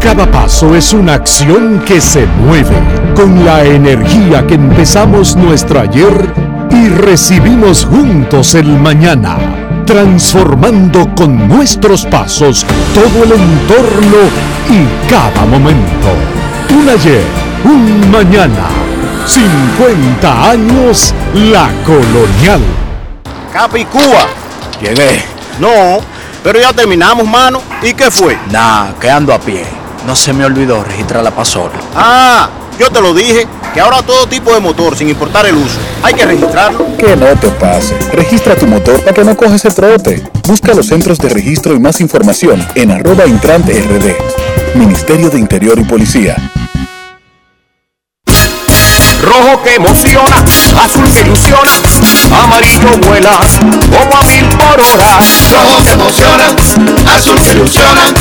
Cada paso es una acción que se mueve con la energía que empezamos nuestro ayer y recibimos juntos el mañana, transformando con nuestros pasos todo el entorno y cada momento. Un ayer Un mañana. 50 años La Colonial. Capicúa. Llegué. No, pero ya terminamos, mano. ¿Y qué fue? Nah, que ando a pie. No se me olvidó registrar la pasola. Ah, yo te lo dije, que ahora todo tipo de motor, sin importar el uso, hay que registrarlo. Que no te pase. Registra tu motor para que no coges el trote. Busca los centros de registro y más información en arroba intrante rd. Ministerio de Interior y Policía. Rojo que emociona, azul que ilusiona, amarillo vuela como a mil por hora. Rojo que emociona, azul que ilusiona,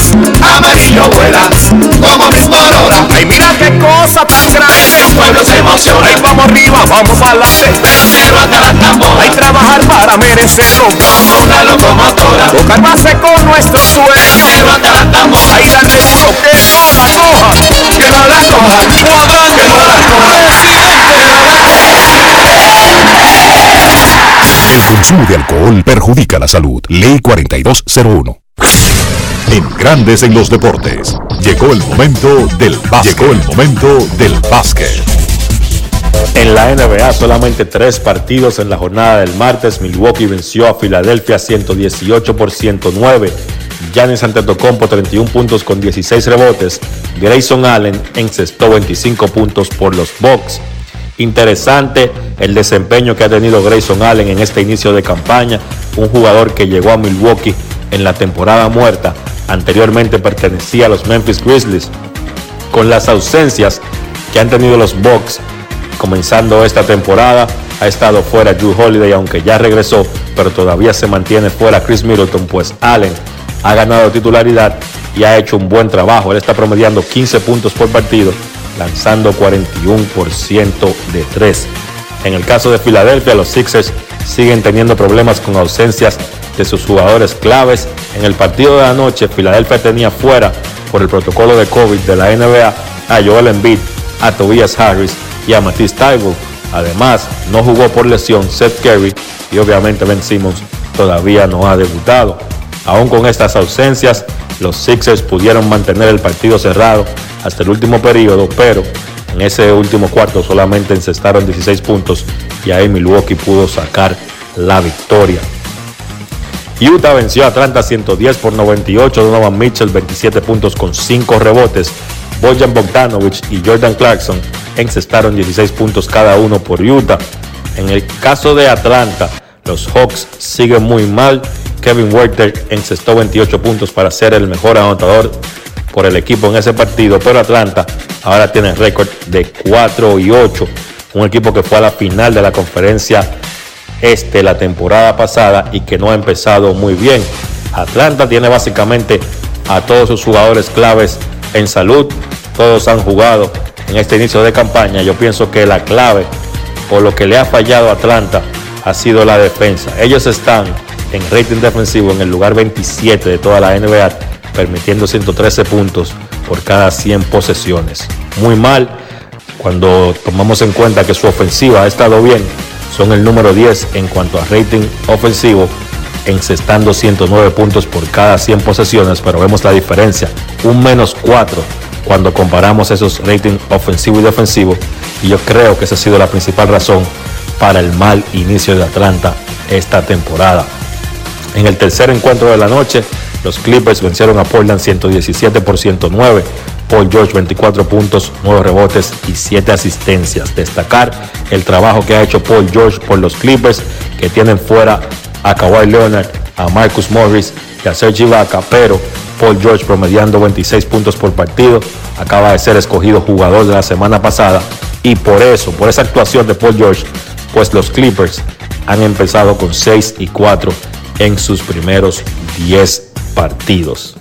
amarillo vuela como a mil por hora. Ay, mira qué cosa tan grande, el pueblo se emociona. Ay, vamos arriba, vamos para adelante, pero hasta la tambora. Hay trabajar para merecerlo, como una locomotora. Tocar base con nuestro sueño, pero hasta la tambora. Ay, darle duro, que no la coja, que no la coja, Juan, que no la coja. El consumo de alcohol perjudica la salud. Ley 4201. En Grandes en los Deportes. Llegó el momento del básquet. Llegó el momento del básquet. En la NBA, solamente tres partidos en la jornada del martes. Milwaukee venció a Filadelfia 118 por 109. Giannis Antetokounmpo 31 puntos con 16 rebotes. Grayson Allen encestó 25 puntos por los Bucks. Interesante el desempeño que ha tenido Grayson Allen en este inicio de campaña, un jugador que llegó a Milwaukee en la temporada muerta, anteriormente pertenecía a los Memphis Grizzlies. Con las ausencias que han tenido los Bucks comenzando esta temporada, ha estado fuera Drew Holiday, aunque ya regresó, pero todavía se mantiene fuera Chris Middleton, pues Allen ha ganado titularidad y ha hecho un buen trabajo. Él está promediando 15 puntos por partido, lanzando 41% de 3. En el caso de Filadelfia, los Sixers siguen teniendo problemas con ausencias de sus jugadores claves. En el partido de anoche, Filadelfia tenía fuera por el protocolo de COVID de la NBA a Joel Embiid, a Tobias Harris y a Matisse Thybulle. Además, no jugó por lesión Seth Curry y obviamente Ben Simmons todavía no ha debutado. Aún con estas ausencias, los Sixers pudieron mantener el partido cerrado hasta el último periodo, pero en ese último cuarto solamente encestaron 16 puntos y ahí Milwaukee pudo sacar la victoria. Utah venció a Atlanta 110 por 98, Donovan Mitchell 27 puntos con 5 rebotes, Bojan Bogdanovich y Jordan Clarkson encestaron 16 puntos cada uno por Utah. En el caso de Atlanta, los Hawks siguen muy mal. Kevin Werther encestó 28 puntos para ser el mejor anotador por el equipo en ese partido, pero Atlanta ahora tiene récord de 4 y 8, un equipo que fue a la final de la conferencia este la temporada pasada y que no ha empezado muy bien. Atlanta tiene básicamente a todos sus jugadores claves en salud, todos han jugado en este inicio de campaña. Yo pienso que la clave o lo que le ha fallado a Atlanta ha sido la defensa. Ellos están en rating defensivo en el lugar 27 de toda la NBA, permitiendo 113 puntos por cada 100 posesiones. Muy mal cuando tomamos en cuenta que su ofensiva ha estado bien. Son el número 10 en cuanto a rating ofensivo, encestando 109 puntos por cada 100 posesiones, pero vemos la diferencia, un menos 4 cuando comparamos esos ratings ofensivo y defensivo. Y yo creo que esa ha sido la principal razón para el mal inicio de Atlanta esta temporada. En el tercer encuentro de la noche, los Clippers vencieron a Portland 117 por 109. Paul George 24 puntos, 9 rebotes y 7 asistencias. Destacar el trabajo que ha hecho Paul George por los Clippers, que tienen fuera a Kawhi Leonard, a Marcus Morris y a Serge Ibaka, pero Paul George promediando 26 puntos por partido, acaba de ser escogido jugador de la semana pasada y por eso, por esa actuación de Paul George, pues los Clippers han empezado con 6 y 4 en sus primeros 10 partidos.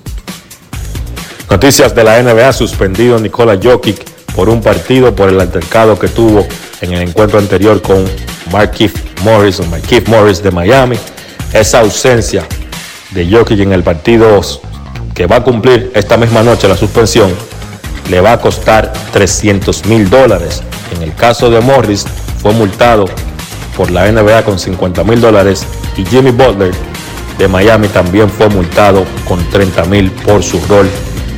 Noticias de la NBA, suspendido Nikola Jokic por un partido por el altercado que tuvo en el encuentro anterior con Markieff Morris o Markieff Morris de Miami. Esa ausencia de Jokic en el partido que va a cumplir esta misma noche la suspensión le va a costar 300 mil dólares. En el caso de Morris fue multado por la NBA con 50 mil dólares y Jimmy Butler de Miami también fue multado con 30 mil por su rol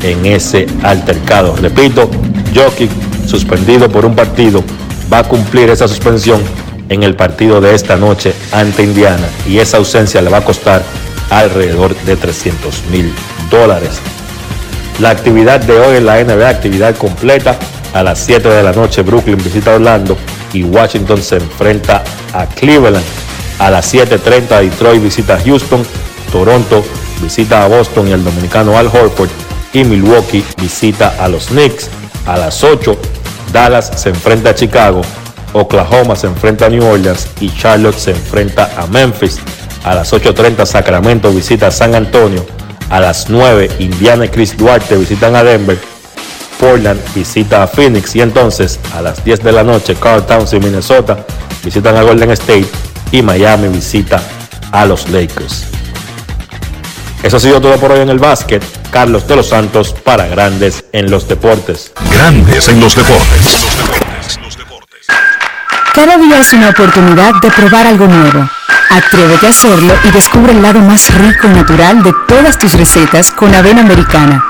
en ese altercado. Repito, Jokic suspendido por un partido, va a cumplir esa suspensión en el partido de esta noche ante Indiana y esa ausencia le va a costar alrededor de 300 mil dólares. La actividad de hoy en la NBA, actividad completa, a las 7 de la noche Brooklyn visita Orlando y Washington se enfrenta a Cleveland. A las 7.30 Detroit visita a Houston, Toronto visita a Boston y el dominicano Al Horford y Milwaukee visita a los Knicks. A las 8 Dallas se enfrenta a Chicago, Oklahoma se enfrenta a New Orleans y Charlotte se enfrenta a Memphis. A las 8.30 Sacramento visita a San Antonio. A las 9 Indiana y Chris Duarte visitan a Denver. Portland visita a Phoenix y entonces a las 10 de la noche Carl Towns y Minnesota visitan a Golden State y Miami visita a los Lakers. Eso ha sido todo por hoy en el básquet. Carlos de los Santos para Grandes en los Deportes. Grandes en los deportes. Cada día es una oportunidad de probar algo nuevo. Atrévete a hacerlo y descubre el lado más rico y natural de todas tus recetas con avena americana.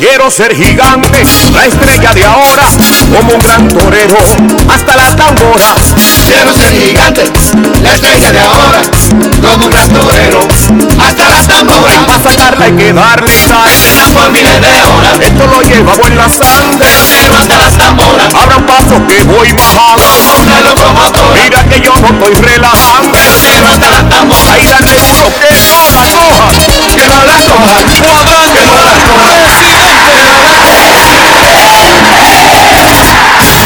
Quiero ser gigante, la estrella de ahora, como un gran torero, hasta las tamboras. Quiero ser gigante, la estrella de ahora, como un gran torero, hasta las tamboras. Para sacarla hay que darle sal, por miles de horas. Esto lo llevamos en la sangre, pero hasta las tamboras. Abran paso que voy bajando, como una locomotora. Mira que yo no estoy relajando, pero hasta las tamboras. Ahí dale duro que no la coja, que no la coja, Guadán, que no la coja.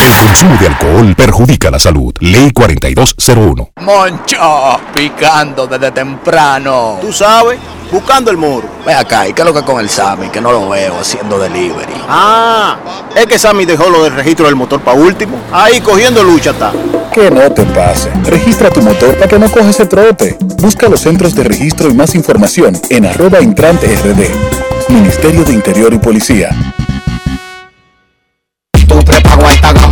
El consumo de alcohol perjudica la salud. Ley 4201. Moncho, picando desde temprano. Tú sabes, buscando el muro. Ve acá, ¿y qué es lo que con el Sammy? Que no lo veo haciendo delivery. Ah, es que Sammy dejó lo del registro del motor para último. Ahí cogiendo lucha está. Que no te pase. Registra tu motor para que no cojas el trote. Busca los centros de registro y más información en arroba intrante rd. Ministerio de Interior y Policía. Tu prepago alta gama,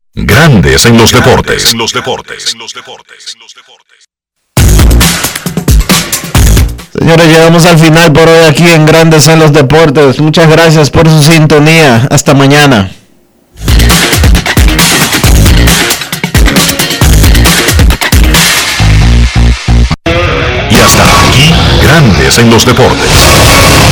Grandes en los deportes. los deportes. Señores, llegamos al final por hoy aquí en Grandes en los Deportes. Muchas gracias por su sintonía. Hasta mañana. Y hasta aquí, Grandes en los deportes.